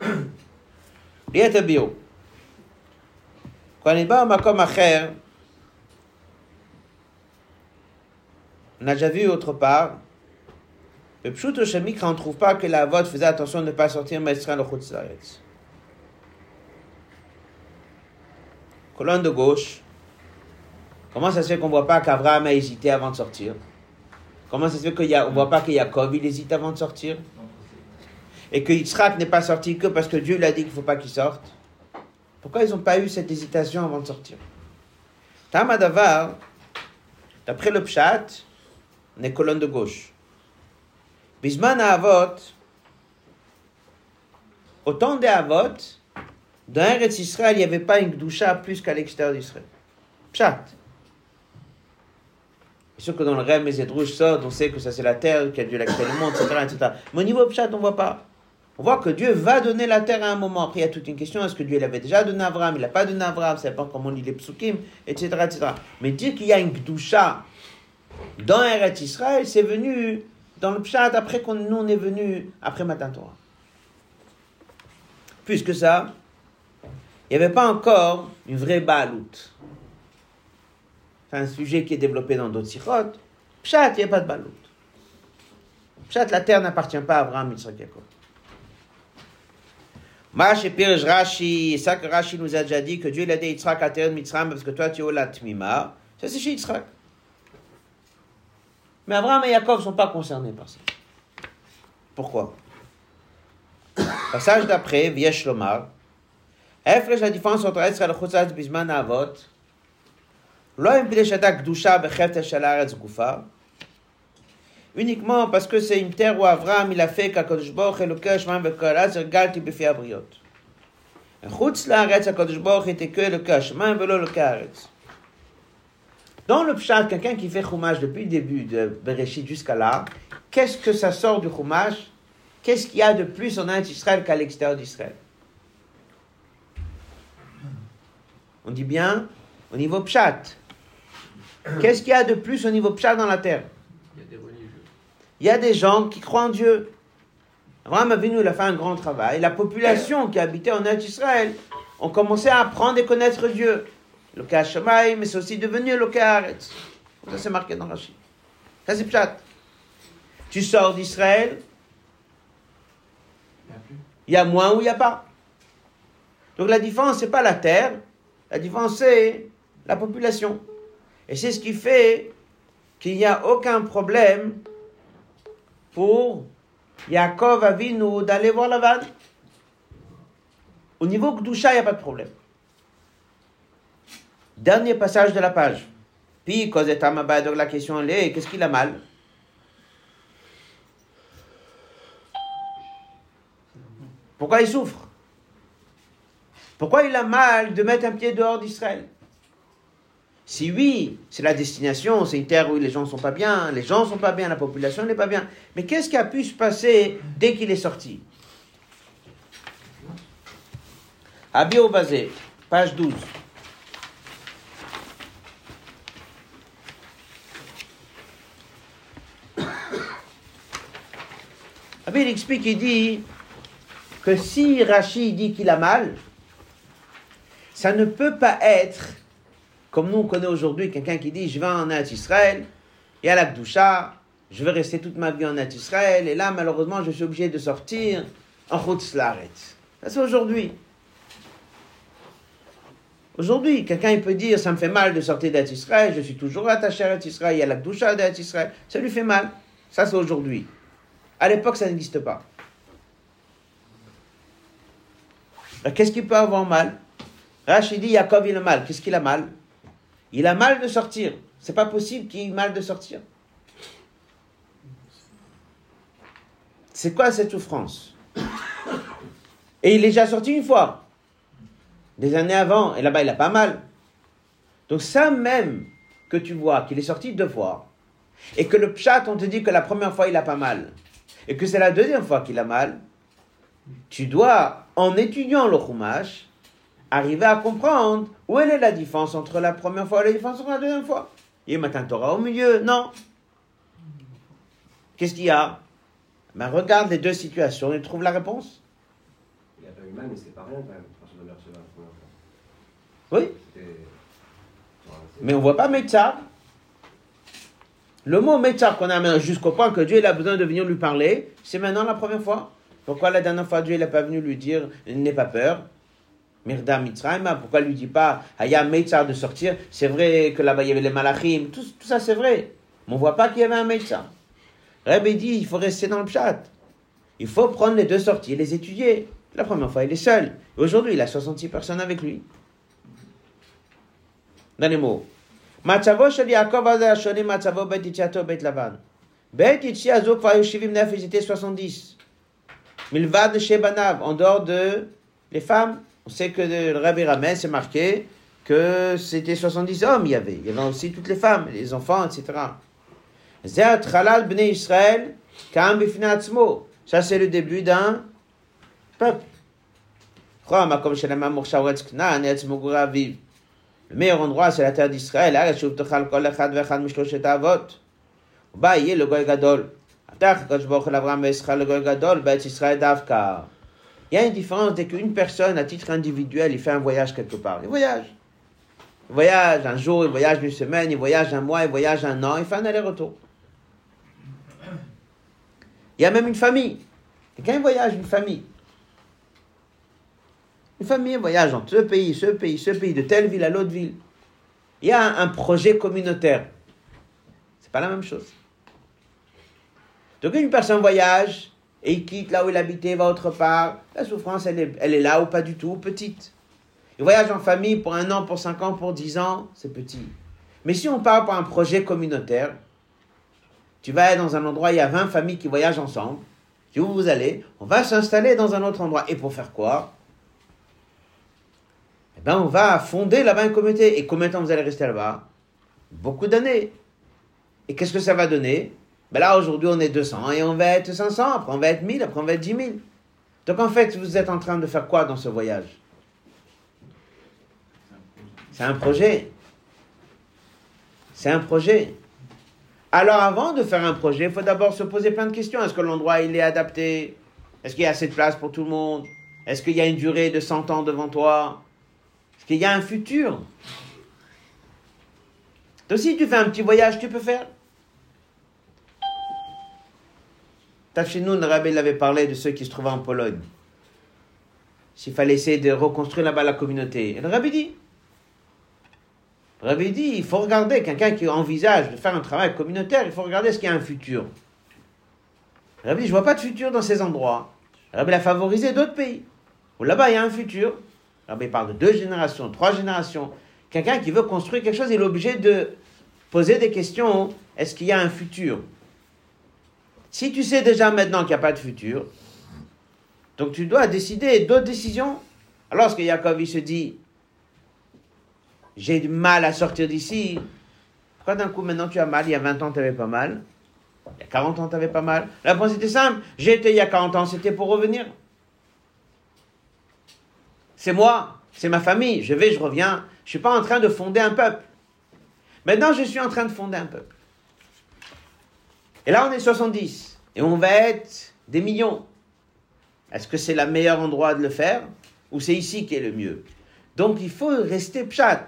Quand il On a déjà vu autre part. Le Pshut on ne trouve pas que la vote faisait attention de ne pas sortir Maestran le Chutzaretz. Colonne de gauche. Comment ça se fait qu'on ne voit pas qu'Abraham a hésité avant de sortir? Comment ça se fait qu'on ne voit pas que hésite avant de sortir? Et que n'est pas sorti que parce que Dieu lui a dit qu'il ne faut pas qu'il sorte? Pourquoi ils n'ont pas eu cette hésitation avant de sortir? Tamadavar, d'après le Pshat, les colonnes de gauche. Bisman Avot, au temps dans Eretz Israël, il n'y avait pas une doucha plus qu'à l'extérieur d'Israël. Pshat. C'est sûr que dans le rêve, les rouges sortent, on sait que ça c'est la terre qui a la créer le monde, etc., etc. Mais au niveau Pshat, on ne voit pas. On voit que Dieu va donner la terre à un moment. Après, il y a toute une question est-ce que Dieu l'avait déjà donné à Abraham Il n'a pas donné à Abraham, ça pas comment on lit les psukim, etc., etc. Mais dire qu'il y a une doucha dans Eretz Israël, c'est venu dans le Pshat après qu'on nous on est venu après Matan Torah. Plus que ça, il n'y avait pas encore une vraie baloute. C'est un sujet qui est développé dans d'autres sirotes. Pshat, il n'y a pas de baloute. Pshat, la terre n'appartient pas à Abraham, Yitzhak, Jacob. Pirj Rashi, ça que Rashi nous a déjà dit que Dieu l'a dit Yitzhak à terre Mitzram parce que toi tu es au Latmima. Ça c'est chez Yitzhak. Mais Abraham et Jacob ne sont pas concernés par ça. Pourquoi? Passage d'après, Viesh Lomar. La différence entre Israël. Uniquement parce que c'est une terre où Abraham il a fait dans le pshat, quelqu'un qui fait chumash depuis le début de Bereshit jusqu'à là, qu'est-ce que ça sort du chumash? Qu'est-ce qu'il y a de plus en Israël qu'à l'extérieur d'Israël? On dit bien au niveau pshat. Qu'est-ce qu'il y a de plus au niveau pshat dans la terre? Il y a des religieux. Il y a des gens qui croient en Dieu. Abraham Avinu, il a fait un grand travail. La population qui habitait en Israël ont commencé à apprendre et connaître Dieu. Le Shamaï, mais c'est aussi devenu le Haaretz. Ça, c'est marqué dans Rachid. Ça, c'est Pshat. Tu sors d'Israël, il y a moins ou il n'y a pas. Donc la différence, c'est pas la terre, la différence, c'est la population. Et c'est ce qui fait qu'il n'y a aucun problème pour Yaakov Avinu d'aller voir la vanne. Au niveau Gdusha, il n'y a pas de problème. Dernier passage de la page. Puis, donc la question est, qu'est-ce qu'il a mal? Pourquoi il souffre? Pourquoi il a mal de mettre un pied dehors d'Israël? Si oui, c'est la destination, c'est une terre où les gens ne sont pas bien, les gens ne sont pas bien, la population n'est pas bien. Mais qu'est-ce qui a pu se passer dès qu'il est sorti? Abi Obazé, page 12. Abi il explique, il dit que si Rachid dit qu'il a mal, ça ne peut pas être comme nous on connaît aujourd'hui quelqu'un qui dit je vais en Israël, et à la Gdusha, je vais rester toute ma vie en Israël, et là malheureusement je suis obligé de sortir en Slaret. Ça c'est aujourd'hui. Aujourd'hui, quelqu'un il peut dire ça me fait mal de sortir Israël, je suis toujours attaché à Israël, il y a la Gdusha Israël, ça lui fait mal. Ça c'est aujourd'hui. À l'époque ça n'existe pas. Qu'est-ce qu'il peut avoir mal? Rachid dit Yaakov il a mal. Qu'est-ce qu'il a mal? Il a mal de sortir. C'est pas possible qu'il ait mal de sortir. C'est quoi cette souffrance? Et il est déjà sorti une fois. Des années avant. Et là-bas, il a pas mal. Donc ça même que tu vois qu'il est sorti deux fois. Et que le pchat, on te dit que la première fois, il a pas mal. Et que c'est la deuxième fois qu'il a mal. Tu dois en étudiant le Chumash, arriver à comprendre où est la différence entre la première fois et la différence entre la deuxième fois. Il y a matin Torah au milieu, non. Qu'est-ce qu'il y a? Ben, Regarde les deux situations et trouve la réponse. Il a pas eu mal, mais c'est pas rien quand même, Oui. Mais on ne voit pas Metzar. Le mot Metzar qu'on a jusqu'au point que Dieu il a besoin de venir lui parler, c'est maintenant la première fois. Pourquoi la dernière fois Dieu n'est pas venu lui dire n'aie pas peur Mirda Mitzrayma, pourquoi lui dit pas Haya Meitzar de sortir C'est vrai que là-bas il y avait les Malachim, tout, ça c'est vrai. Mais on ne voit pas qu'il y avait un Meitzar. Rabbi dit il faut rester dans le chat. Il faut prendre les deux sorties et les étudier. La première fois il est seul. Aujourd'hui il a 66 personnes avec lui. Dans les mots. Matzavo shel Yaakov azeh matzavo bet bet lavan. Bet itchi azok כבר 70 ils étaient 70. Milvad Shebanav, en dehors de les femmes. on sait que le Rabbi Ramès c'est marqué que c'était 70 hommes, il y avait. Il y avait aussi toutes les femmes, les enfants, etc. Israël, Ça, c'est le début d'un peuple. Le meilleur endroit, c'est la terre d'Israël. Le Goy Gadol. Il y a une différence dès qu'une personne, à titre individuel, il fait un voyage quelque part. Il voyage. Il voyage un jour, il voyage une semaine, il voyage un mois, il voyage un an, il fait un aller-retour. Il y a même une famille. Quelqu'un voyage, une famille. Une famille voyage entre ce pays, ce pays, ce pays, de telle ville à l'autre ville. Il y a un projet communautaire. C'est pas la même chose. Donc une personne voyage et il quitte là où il habitait, va autre part, la souffrance, elle est, elle est là ou pas du tout, petite. Il voyage en famille pour un an, pour cinq ans, pour dix ans, c'est petit. Mais si on part pour un projet communautaire, tu vas dans un endroit, il y a 20 familles qui voyagent ensemble. Tu où vous allez? On va s'installer dans un autre endroit. Et pour faire quoi? Eh bien, on va fonder là-bas une communauté. Et combien de temps vous allez rester là-bas? Beaucoup d'années. Et qu'est-ce que ça va donner? Ben là, aujourd'hui, on est 200 et on va être 500, après on va être 1000, après on va être 10 000. Donc en fait, vous êtes en train de faire quoi dans ce voyage? C'est un projet. C'est un projet. Alors avant de faire un projet, il faut d'abord se poser plein de questions. Est-ce que l'endroit il est adapté? Est-ce qu'il y a assez de place pour tout le monde? Est-ce qu'il y a une durée de 100 ans devant toi? Est-ce qu'il y a un futur? Donc si tu fais un petit voyage, tu peux faire nous, le rabbi avait parlé de ceux qui se trouvaient en Pologne. S'il fallait essayer de reconstruire là-bas la communauté. Et le rabbi dit, rabbi dit, il faut regarder quelqu'un qui envisage de faire un travail communautaire, il faut regarder ce qu'il y a un futur. Rabbi dit, je vois pas de futur dans ces endroits. Rabbi a favorisé d'autres pays. Ou là-bas, il y a un futur. Il parle de deux générations, trois générations. Quelqu'un qui veut construire quelque chose, il est obligé de poser des questions. Est-ce qu'il y a un futur? Si tu sais déjà maintenant qu'il n'y a pas de futur, donc tu dois décider d'autres décisions. Alors, lorsque Jacob il se dit, j'ai du mal à sortir d'ici, pourquoi d'un coup maintenant tu as mal? Il y a 20 ans, tu avais pas mal. Il y a 40 ans, tu avais pas mal. La réponse était simple. J'étais il y a 40 ans, c'était pour revenir. C'est moi, c'est ma famille. Je vais, je reviens. Je ne suis pas en train de fonder un peuple. Maintenant, je suis en train de fonder un peuple. Et là, on est 70. Et on va être des millions. Est-ce que c'est le meilleur endroit de le faire Ou c'est ici qui est le mieux? Donc, il faut rester pchat.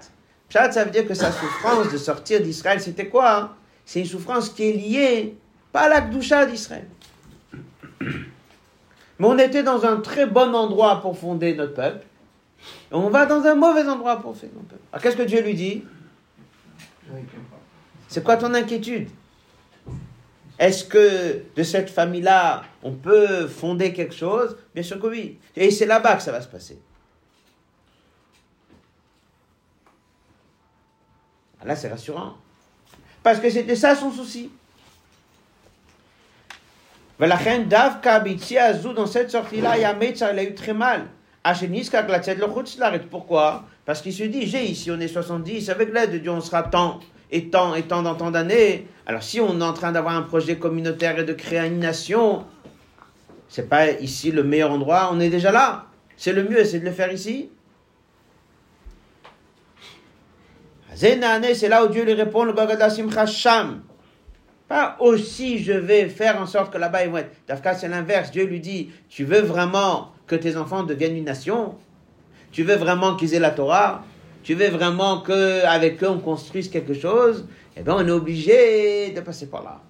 Pchat, ça veut dire que sa souffrance de sortir d'Israël, c'était quoi hein? C'est une souffrance qui est liée, pas à la Kdusha d'Israël. Mais on était dans un très bon endroit pour fonder notre peuple. Et on va dans un mauvais endroit pour fonder notre peuple. Alors qu'est-ce que Dieu lui dit? C'est quoi ton inquiétude? Est-ce que de cette famille-là, on peut fonder quelque chose? Bien sûr que oui. Et c'est là-bas que ça va se passer. Ah, là, c'est rassurant. Parce que c'était ça son souci. Dans cette sortie-là, il a eu très mal. Pourquoi? Parce qu'il se dit, j'ai ici, on est 70, avec l'aide de Dieu, on sera tant et tant et tant dans tant d'années, alors si on est en train d'avoir un projet communautaire et de créer une nation, c'est pas ici le meilleur endroit, on est déjà là. C'est le mieux, c'est de le faire ici. C'est là où Dieu lui répond, le Sham. Pas aussi je vais faire en sorte que là-bas ils vont être. Dafka, c'est l'inverse. Dieu lui dit, tu veux vraiment que tes enfants deviennent une nation? Tu veux vraiment qu'ils aient la Torah? Tu veux vraiment qu'avec eux on construise quelque chose? Eh bien, on est obligé de passer par là.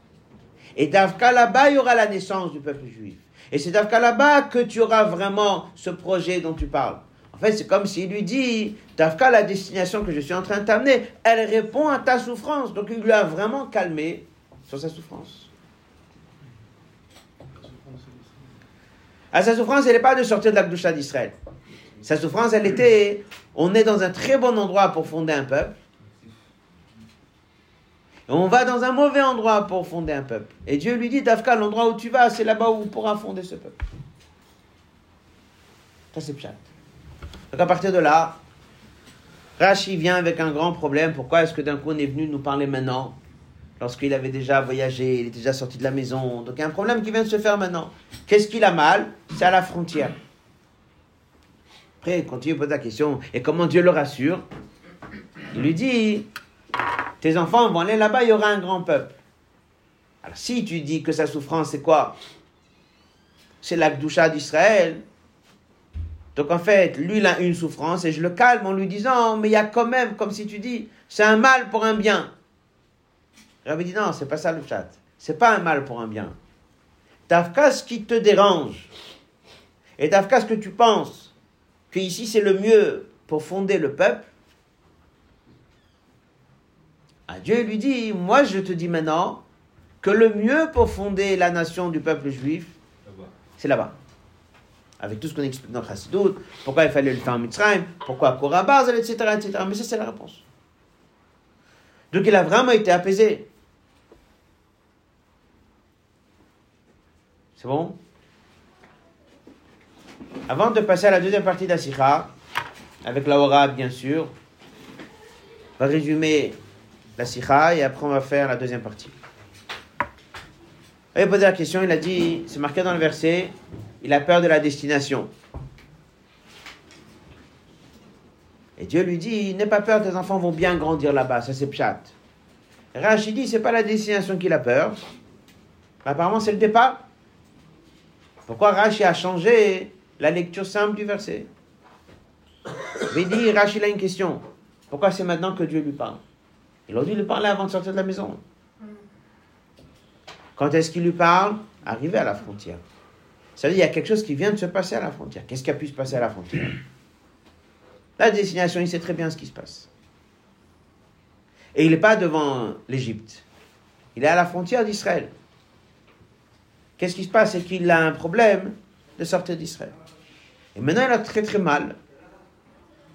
Et Dafka, là-bas, il y aura la naissance du peuple juif. Et c'est Dafka là-bas que tu auras vraiment ce projet dont tu parles. En fait, c'est comme s'il lui dit, Dafka, la destination que je suis en train de t'amener, elle répond à ta souffrance. Donc il lui a vraiment calmé sur sa souffrance. À sa souffrance, elle n'est pas de sortir de la Gdusha d'Israël. Sa souffrance, elle était, on est dans un très bon endroit pour fonder un peuple. On va dans un mauvais endroit pour fonder un peuple. Et Dieu lui dit, Dafka, l'endroit où tu vas, c'est là-bas où on pourra fonder ce peuple. Ça, c'est Pshat. Donc à partir de là, Rashi vient avec un grand problème. Pourquoi est-ce que d'un coup on est venu nous parler maintenant Lorsqu'il avait déjà voyagé, il était déjà sorti de la maison? Donc il y a un problème qui vient de se faire maintenant. Qu'est-ce qu'il a mal? C'est à la frontière. Après, il continue poser la question. Et comment Dieu le rassure? Il lui dit Tes enfants vont aller là-bas, il y aura un grand peuple. Alors si tu dis que sa souffrance, c'est quoi? C'est la Gdusha d'Israël. Donc en fait, lui, il a une souffrance et je le calme en lui disant Mais il y a quand même, comme si tu dis, c'est un mal pour un bien. Rabbi dit non, c'est pas ça le chat. C'est pas un mal pour un bien. Tafka, ce qui te dérange, et Tafka, ce que tu penses, que ici c'est le mieux pour fonder le peuple, à Dieu lui dit, moi je te dis maintenant que le mieux pour fonder la nation du peuple juif, c'est là-bas. Avec tout ce qu'on explique dans Chassidut, pourquoi il fallait le faire en Mitzrayim, pourquoi Korabaz, etc., etc. Mais ça, c'est la réponse. Donc il a vraiment été apaisé. C'est bon? Avant de passer à la deuxième partie d'Asicha, avec la Hora bien sûr, on va résumer la Sikha et après on va faire la deuxième partie. Il a posé la question, il a dit, c'est marqué dans le verset, il a peur de la destination. Et Dieu lui dit, n'aie pas peur, tes enfants vont bien grandir là-bas, ça c'est pchat. Rachid dit, c'est pas la destination qu'il a peur, apparemment c'est le départ. Pourquoi Rashi a changé la lecture simple du verset? Il dit, Rashi a une question. Pourquoi c'est maintenant que Dieu lui parle? Il aurait dû lui parler avant de sortir de la maison. Quand est-ce qu'il lui parle? Arrivé à la frontière. Ça veut dire qu'il y a quelque chose qui vient de se passer à la frontière. Qu'est-ce qui a pu se passer à la frontière? La destination, il sait très bien ce qui se passe. Et il n'est pas devant l'Égypte. Il est à la frontière d'Israël. Qu'est-ce qui se passe? C'est qu'il a un problème de sortir d'Israël. Et maintenant, il a très très mal.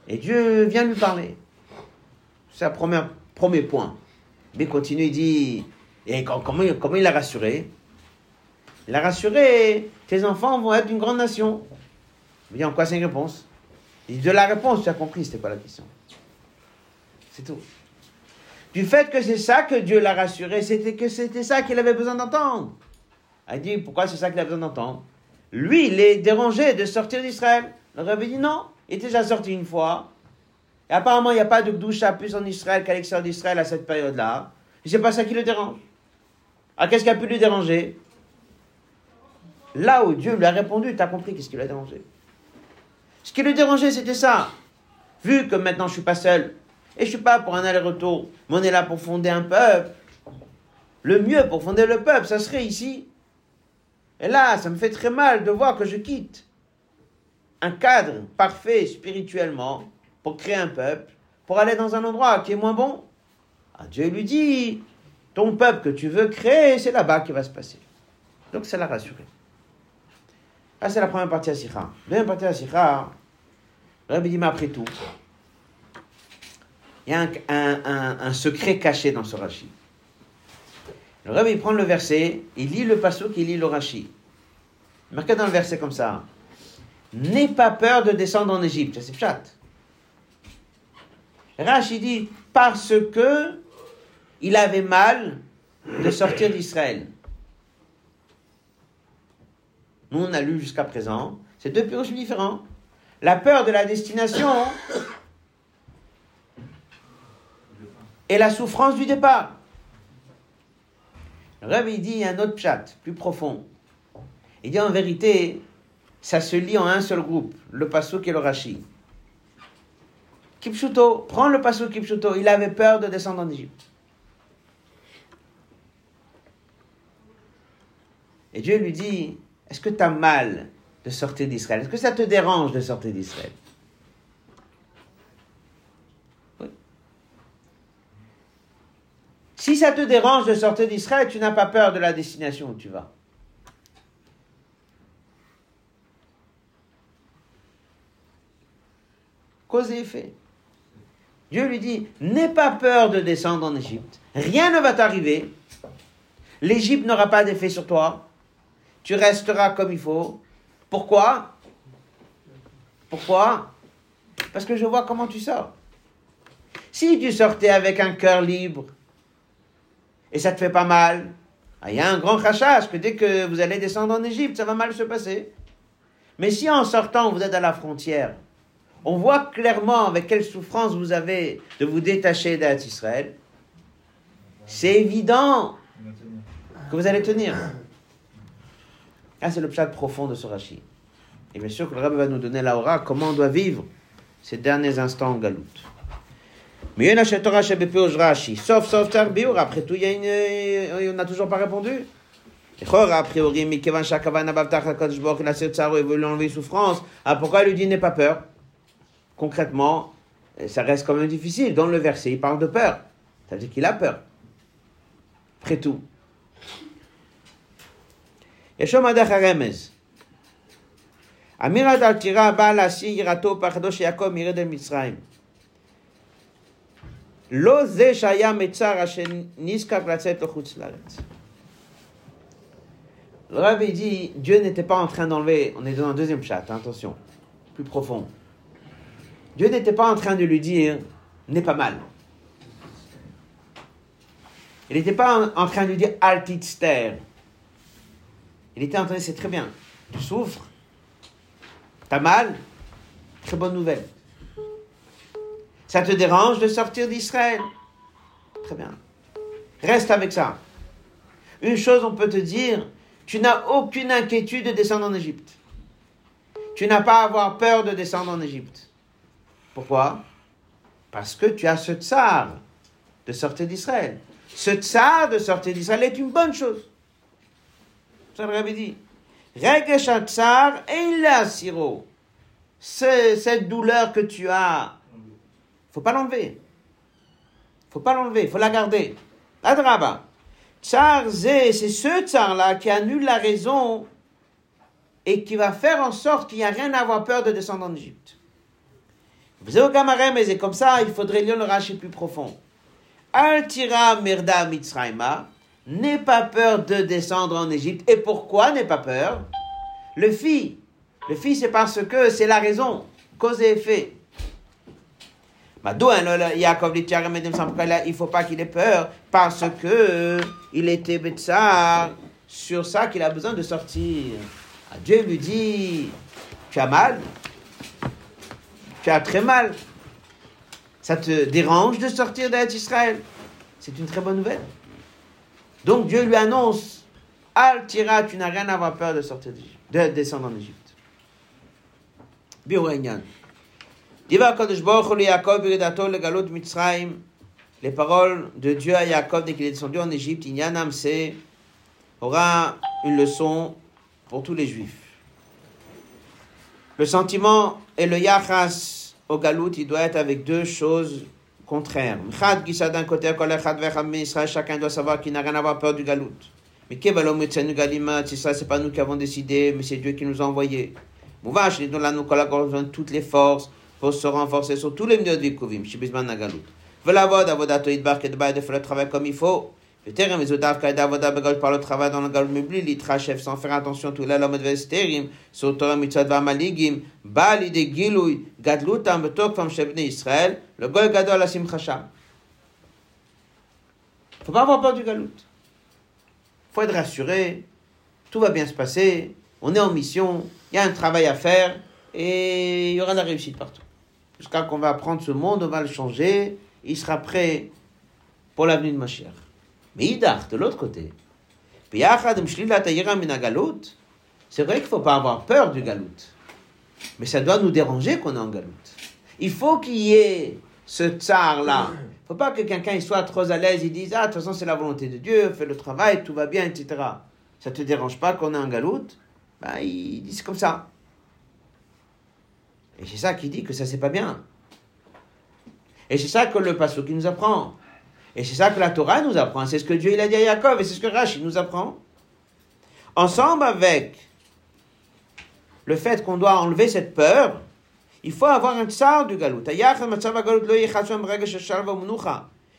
Et Dieu vient lui parler. C'est un premier, premier point. Mais continue, il dit, et com- comment, comment il l'a rassuré? Il l'a rassuré, tes enfants vont être une grande nation. Il dit, en quoi c'est une réponse? Il dit, de la réponse, tu as compris, c'était pas la question. C'est tout. Du fait que c'est ça que Dieu l'a rassuré, c'était que c'était ça qu'il avait besoin d'entendre. Il dit, pourquoi c'est ça qu'il a besoin d'entendre? Lui, il est dérangé de sortir d'Israël. Le rabbi dit, non, il est déjà sorti une fois. Et apparemment, il n'y a pas de doucha plus en Israël qu'à l'extérieur d'Israël à cette période-là. Et c'est pas ça qui le dérange. Ah, qu'est-ce qui a pu lui déranger? Là où Dieu lui a répondu, tu as compris qu'est-ce qui l'a dérangé. Ce qui le dérangeait, c'était ça. Vu que maintenant je suis pas seul, et je suis pas pour un aller-retour, mais on est là pour fonder un peuple. Le mieux pour fonder le peuple, ça serait ici. Et là, ça me fait très mal de voir que je quitte un cadre parfait spirituellement pour créer un peuple, pour aller dans un endroit qui est moins bon. Ah, Dieu lui dit, ton peuple que tu veux créer, c'est là-bas qui va se passer. Donc ça l'a rassuré. Ah, c'est la première partie à Sikha. Deuxième partie à Sikha, le Rabbi dit, mais après tout, il y a un, secret caché dans ce Rashi. Le Rabbi prend le verset, il lit le passouk, il lit le Rashi. Marqué dans le verset comme ça. N'aie pas peur de descendre en Égypte. C'est pshat. Rashi dit, parce que il avait mal de sortir d'Israël. Nous, on a lu jusqu'à présent, c'est deux piroches différents. La peur de la destination et la souffrance du départ. Le Rabbi il dit un autre chat plus profond. Il dit en vérité, ça se lit en un seul groupe, le Passouk et le Rashi. Kipchuto, prends le Passouk Kipchuto, il avait peur de descendre en Égypte. Et Dieu lui dit, est-ce que tu as mal de sortir d'Israël? Est-ce que ça te dérange de sortir d'Israël? Oui. Si ça te dérange de sortir d'Israël, tu n'as pas peur de la destination où tu vas. Cause et effet. Dieu lui dit, n'aie pas peur de descendre en Égypte. Rien ne va t'arriver. L'Égypte n'aura pas d'effet sur toi. Tu resteras comme il faut. Pourquoi? Pourquoi? Parce que je vois comment tu sors. Si tu sortais avec un cœur libre et ça te fait pas mal, ah, il y a un grand rachage que dès que vous allez descendre en Égypte, ça va mal se passer. Mais si en sortant, vous êtes à la frontière, on voit clairement avec quelle souffrance vous avez de vous détacher d'Israël, Israël, c'est évident que vous allez tenir. Ah, c'est le profond de ce Rashi. Et bien sûr que le Rabbi va nous donner la aura, comment on doit vivre ces derniers instants en galoute. Mais. Sauf, sauf. Après tout, il y a une, on n'a toujours pas répondu. A priori, mais Kevan Shakavan Abavtach HaKadosh Baruch Tsaro, il veut lui enlever souffrance. Ah, pourquoi il lui dit n'aie pas peur? concrètement, euh, ça reste quand même difficile. Dans le verset, il parle de peur. Ça veut dire qu'il a peur. Après tout. Le Rabbi dit, Dieu n'était pas en train d'enlever, on est dans un deuxième chat, hein, attention, plus profond. Dieu n'était pas en train de lui dire, n'est pas mal. Il n'était pas en, train de lui dire, altitster. Il était en train de dire, c'est très bien, tu souffres, t'as mal, très bonne nouvelle. Ça te dérange de sortir d'Israël? Très bien. Reste avec ça. Une chose, on peut te dire, tu n'as aucune inquiétude de descendre en Égypte. Tu n'as pas à avoir peur de descendre en Égypte. Pourquoi? Parce que tu as ce tsar de sortir d'Israël. Ce tsar de sortir d'Israël est une bonne chose. Ça le rabbi dit. Tsar et la siro. Cette douleur que tu as, faut pas l'enlever. Faut pas l'enlever, faut la garder. Adraba. Tsar c'est ce tsar-là qui annule la raison et qui va faire en sorte qu'il n'y a rien à avoir peur de descendre en Égypte. Et comme ça, il faudrait lire le rachet plus profond. Altira merda mitzrayma, n'aie pas peur de descendre en Égypte. Et pourquoi n'aie pas peur? Le fils, le fils c'est parce que c'est la raison, cause et effet. Yaakov dit il faut pas qu'il ait peur parce que il était bêta sur ça qu'il a besoin de sortir. Ah, Dieu lui dit Tu as mal? Tu as très mal. Ça te dérange de sortir d'Israël Israël? C'est une très bonne nouvelle. Donc Dieu lui annonce Al Tira, tu n'as rien à avoir peur de sortir de descendre en Égypte. Les paroles de Dieu à Jacob dès qu'il est descendu en Égypte, Inyanam c'est aura une leçon pour tous les juifs. Le sentiment et le yachas au galout, il doit être avec deux choses contraires. d'un côté, chacun doit savoir qu'il n'a rien à avoir peur du galout. Mais ça, c'est pas nous qui avons décidé, mais c'est Dieu qui nous a envoyés. Mouvache, là, nous collaborons toutes les forces pour se renforcer sur tous les milieux de Kovim, Shibizman Nagalut. Veut voir d'Avodato Idbar, de faire le travail comme il faut. Sans faire attention. Faut pas avoir peur du galout. Faut être rassuré, tout va bien se passer, on est en mission, il y a un travail à faire, et il y aura de la réussite partout. Jusqu'à qu'on va prendre ce monde, on va le changer, il sera prêt pour l'avenue de Mashiach. Mais Idach, de l'autre côté, c'est vrai qu'il ne faut pas avoir peur du galout. Mais ça doit nous déranger qu'on est en galout. Il faut qu'il y ait ce tsar-là. Il ne faut pas que quelqu'un soit trop à l'aise, il dise, ah, de toute façon, c'est la volonté de Dieu, fais le travail, tout va bien, etc. Ça ne te dérange pas qu'on est en galout? Ben, Il dit, c'est comme ça. Et c'est ça qui dit que ça, c'est pas bien. Et c'est ça que le passage qui nous apprend. Et c'est ça que la Torah nous apprend. C'est ce que Dieu il a dit à Jacob et c'est ce que Rachid nous apprend. Ensemble avec le fait qu'on doit enlever cette peur, il faut avoir un tsar du galout. Il ne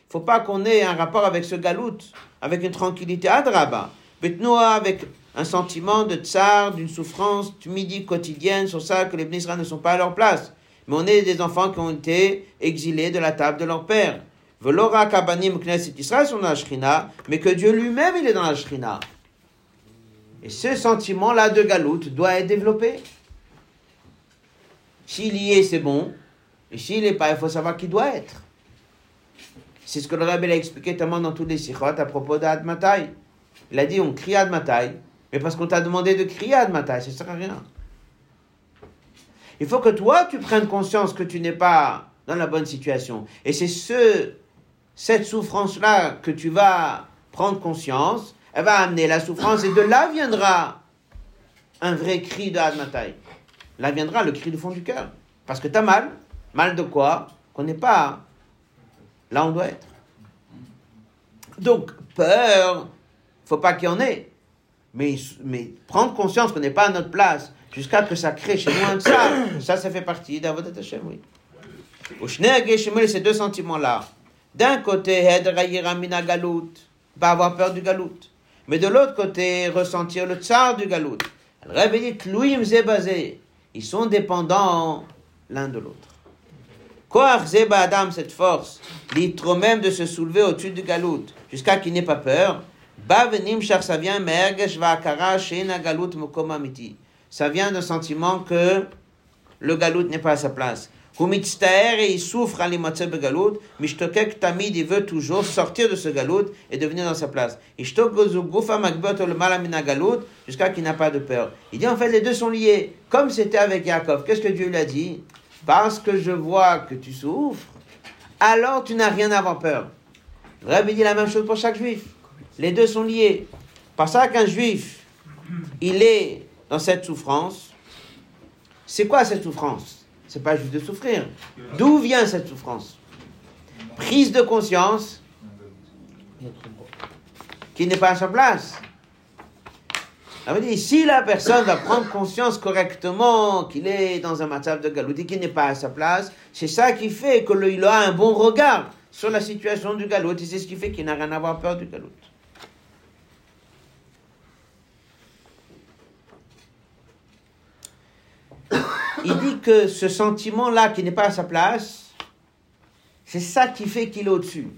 faut pas qu'on ait un rapport avec ce galout, avec une tranquillité adraba. avec un sentiment de tsar, d'une souffrance midi quotidienne sur ça que les Bnisra ne sont pas à leur place. Mais on est des enfants qui ont été exilés de la table de leur père. Velora kabanim knesset Israël sont dans la mais que Dieu lui-même il est dans la shrina. Et ce sentiment-là de galoute doit être développé. S'il y est, c'est bon. Et s'il n'est pas, il faut savoir qui doit être. C'est ce que le Rabbi a expliqué tellement dans tous les sikhot à propos d'Admatai. Il a dit on crie Admatai, mais parce qu'on t'a demandé de crier Admatai, ça ne sert à rien. Il faut que toi, tu prennes conscience que tu n'es pas dans la bonne situation. Et c'est ce cette souffrance-là que tu vas prendre conscience, elle va amener la souffrance et de là viendra un vrai cri de Admatai. Là viendra le cri du fond du cœur. Parce que tu as mal. Mal de quoi Qu'on n'est pas là on doit être. Donc, peur, faut pas qu'il y en ait. Mais, mais prendre conscience qu'on n'est pas à notre place jusqu'à ce que ça crée chez nous un ça, ça, ça fait partie d'Avodat Hashem, oui. Au ces deux sentiments-là, d'un côté, Mina Galout, pas avoir peur du Galout. Mais de l'autre côté, ressentir le tsar du Galout. Ils sont dépendants l'un de l'autre. Koach Zeba Adam, cette force, l'itro même de se soulever au-dessus du Galout, jusqu'à qu'il n'ait pas peur? Bavenim ça vient, Ça vient d'un sentiment que le Galout n'est pas à sa place et il souffre à begalout, mishtokek tamid, il veut toujours sortir de ce galout et devenir dans sa place. Jusqu'à qu'il n'a pas de peur. Il dit en fait les deux sont liés, comme c'était avec Yaakov. Qu'est-ce que Dieu lui a dit? Parce que je vois que tu souffres, alors tu n'as rien à avoir peur. Rabbi dit la même chose pour chaque juif. Les deux sont liés. Parce qu'un juif, il est dans cette souffrance. C'est quoi cette souffrance? C'est pas juste de souffrir. D'où vient cette souffrance? Prise de conscience qui n'est pas à sa place. Si la personne va prendre conscience correctement qu'il est dans un matzav de galout et qu'il n'est pas à sa place, c'est ça qui fait qu'il a un bon regard sur la situation du galout et c'est ce qui fait qu'il n'a rien à avoir peur du galout. Il dit que ce sentiment-là qui n'est pas à sa place, c'est ça qui fait qu'il est au-dessus.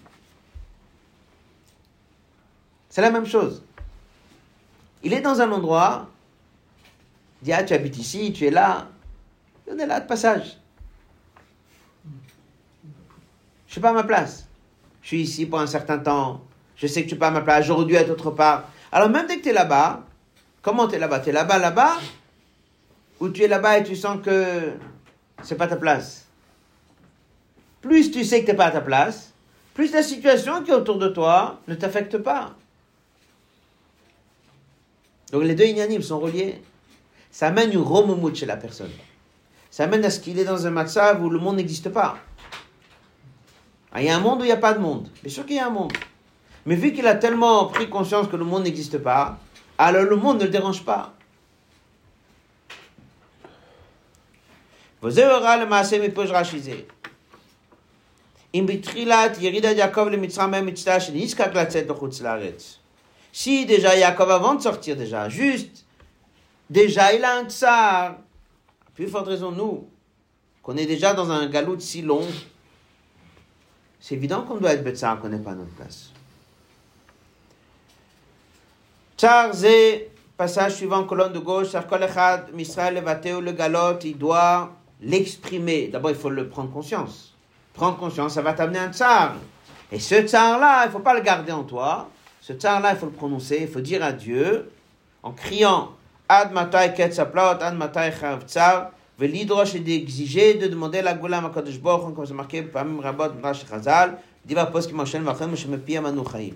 C'est la même chose. Il est dans un endroit, il dit, ah, tu habites ici, tu es là. On est là de passage. Je suis pas à ma place. Je suis ici pour un certain temps. Je sais que tu n'es pas à ma place. J'aurais dû être autre part. Alors même dès que tu es là-bas, comment tu es là-bas? Tu es là-bas, là-bas? Ou tu es là-bas et tu sens que c'est pas ta place Plus tu sais que tu n'es pas à ta place, plus la situation qui est autour de toi ne t'affecte pas. Donc les deux inanimes sont reliés. Ça amène une romoumout chez la personne. Ça amène à ce qu'il est dans un matzav où le monde n'existe pas. Ah, il y a un monde où il n'y a pas de monde? Bien sûr qu'il y a un monde. Mais vu qu'il a tellement pris conscience que le monde n'existe pas, alors le monde ne le dérange pas. Si déjà Yaakov, avant de sortir déjà, juste, déjà il a un tsar, plus forte raison nous, qu'on est déjà dans un galout si long, c'est évident qu'on doit être Betsar, qu'on n'est pas à notre place. Tsar, passage suivant, colonne de gauche, Sarkol Echad, Misraël, Levateo, le galot, il doit l'exprimer. D'abord, il faut le prendre conscience. Prendre conscience, ça va t'amener un tsar. Et ce tsar-là, il ne faut pas le garder en toi. Ce tsar-là, il faut le prononcer, il faut dire à Dieu, en criant Ad matai ketzaplot, ad matai chav tsar, velidrosh et d'exiger, de demander la goula makadosh boch, comme c'est marqué, pamim rabot, mrash chazal, diva pos qui m'enchaîne, vachem, me pi amanu chaim.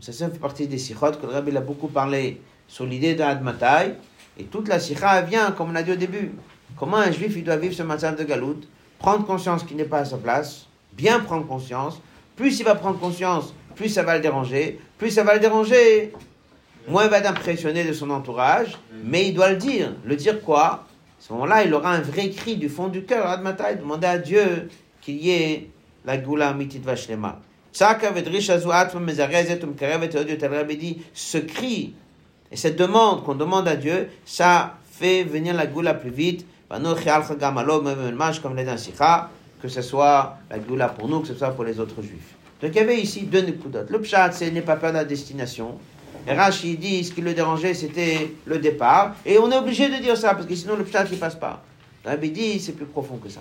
Ça, ça fait partie des sikhot, que le rabbi a beaucoup parlé sur l'idée de Ad matai, et toute la sikha vient, comme on a dit au début. Comment un juif, il doit vivre ce matin de galout, prendre conscience qu'il n'est pas à sa place, bien prendre conscience, plus il va prendre conscience plus ça va le déranger, plus ça va le déranger, moins il va être impressionné de son entourage, mais il doit le dire. Le dire quoi? À ce moment-là, il aura un vrai cri du fond du cœur, Admatai, demander à Dieu qu'il y ait la goula mitit vashlema. Ce cri et cette demande qu'on demande à Dieu, ça fait venir la goula plus vite. Comme que ce soit la goula pour nous, que ce soit pour les autres juifs. Donc il y avait ici deux nekudotes. Le pshat, c'est n'est pas peur de la destination. Et Rashi dit, ce qui le dérangeait, c'était le départ. Et on est obligé de dire ça, parce que sinon le pshat, il passe pas. Rabbi dit, c'est plus profond que ça.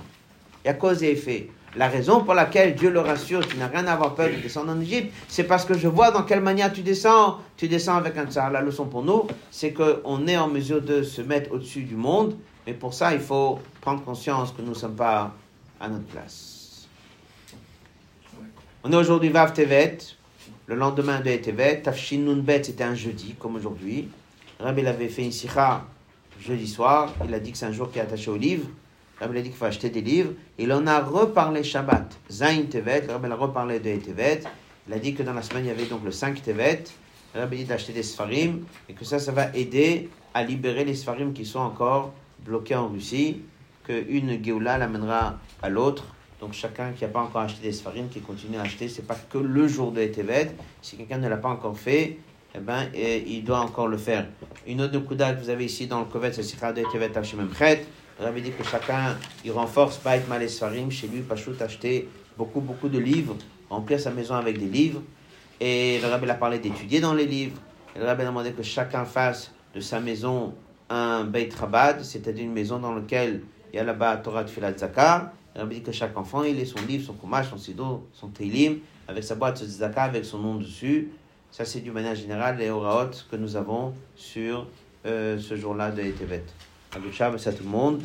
Il y a cause et effet. La raison pour laquelle Dieu le rassure, tu n'as rien à avoir peur de descendre en Égypte, c'est parce que je vois dans quelle manière tu descends. Tu descends avec un tsar. La leçon pour nous, c'est qu'on est en mesure de se mettre au-dessus du monde, mais pour ça, il faut prendre conscience que nous ne sommes pas à notre place. On est aujourd'hui Vav Tevet, le lendemain de Tevet. Tafshin Nunbet, c'était un jeudi, comme aujourd'hui. Rabbi avait fait une sikha jeudi soir. Il a dit que c'est un jour qui est attaché au livre. Rabbi a dit qu'il faut acheter des livres. Il en a reparlé Shabbat. Zain Tevet. Rabbi a reparlé de Tevet. Il a dit que dans la semaine, il y avait donc le 5 Tevet. Rabbi a dit d'acheter des Sfarim et que ça, ça va aider à libérer les Sfarim qui sont encore bloqués en Russie. Qu'une Géoula l'amènera à l'autre donc chacun qui n'a pas encore acheté des sfarines, qui continue à acheter, c'est pas que le jour de Etevet. Si quelqu'un ne l'a pas encore fait, eh ben, il doit encore le faire. Une autre kuda que vous avez ici dans le Kovet, c'est Sikha de Etevet Hachememchet. Vous avez dit que chacun, il renforce pas être mal sfarim chez lui, Pachout acheter beaucoup, beaucoup de livres, remplir sa maison avec des livres. Et le rabbi a parlé d'étudier dans les livres. Et le rabbi a demandé que chacun fasse de sa maison un Beit Rabad, c'est-à-dire une maison dans laquelle il y a là-bas Torah Tfilat Zakar. On dit que chaque enfant, il ait son livre, son kumash, son sido, son teilim, avec sa boîte de zaka, avec son nom dessus. Ça, c'est d'une manière générale les oraot que nous avons sur euh, ce jour-là de Etevet. Abu à tout le monde.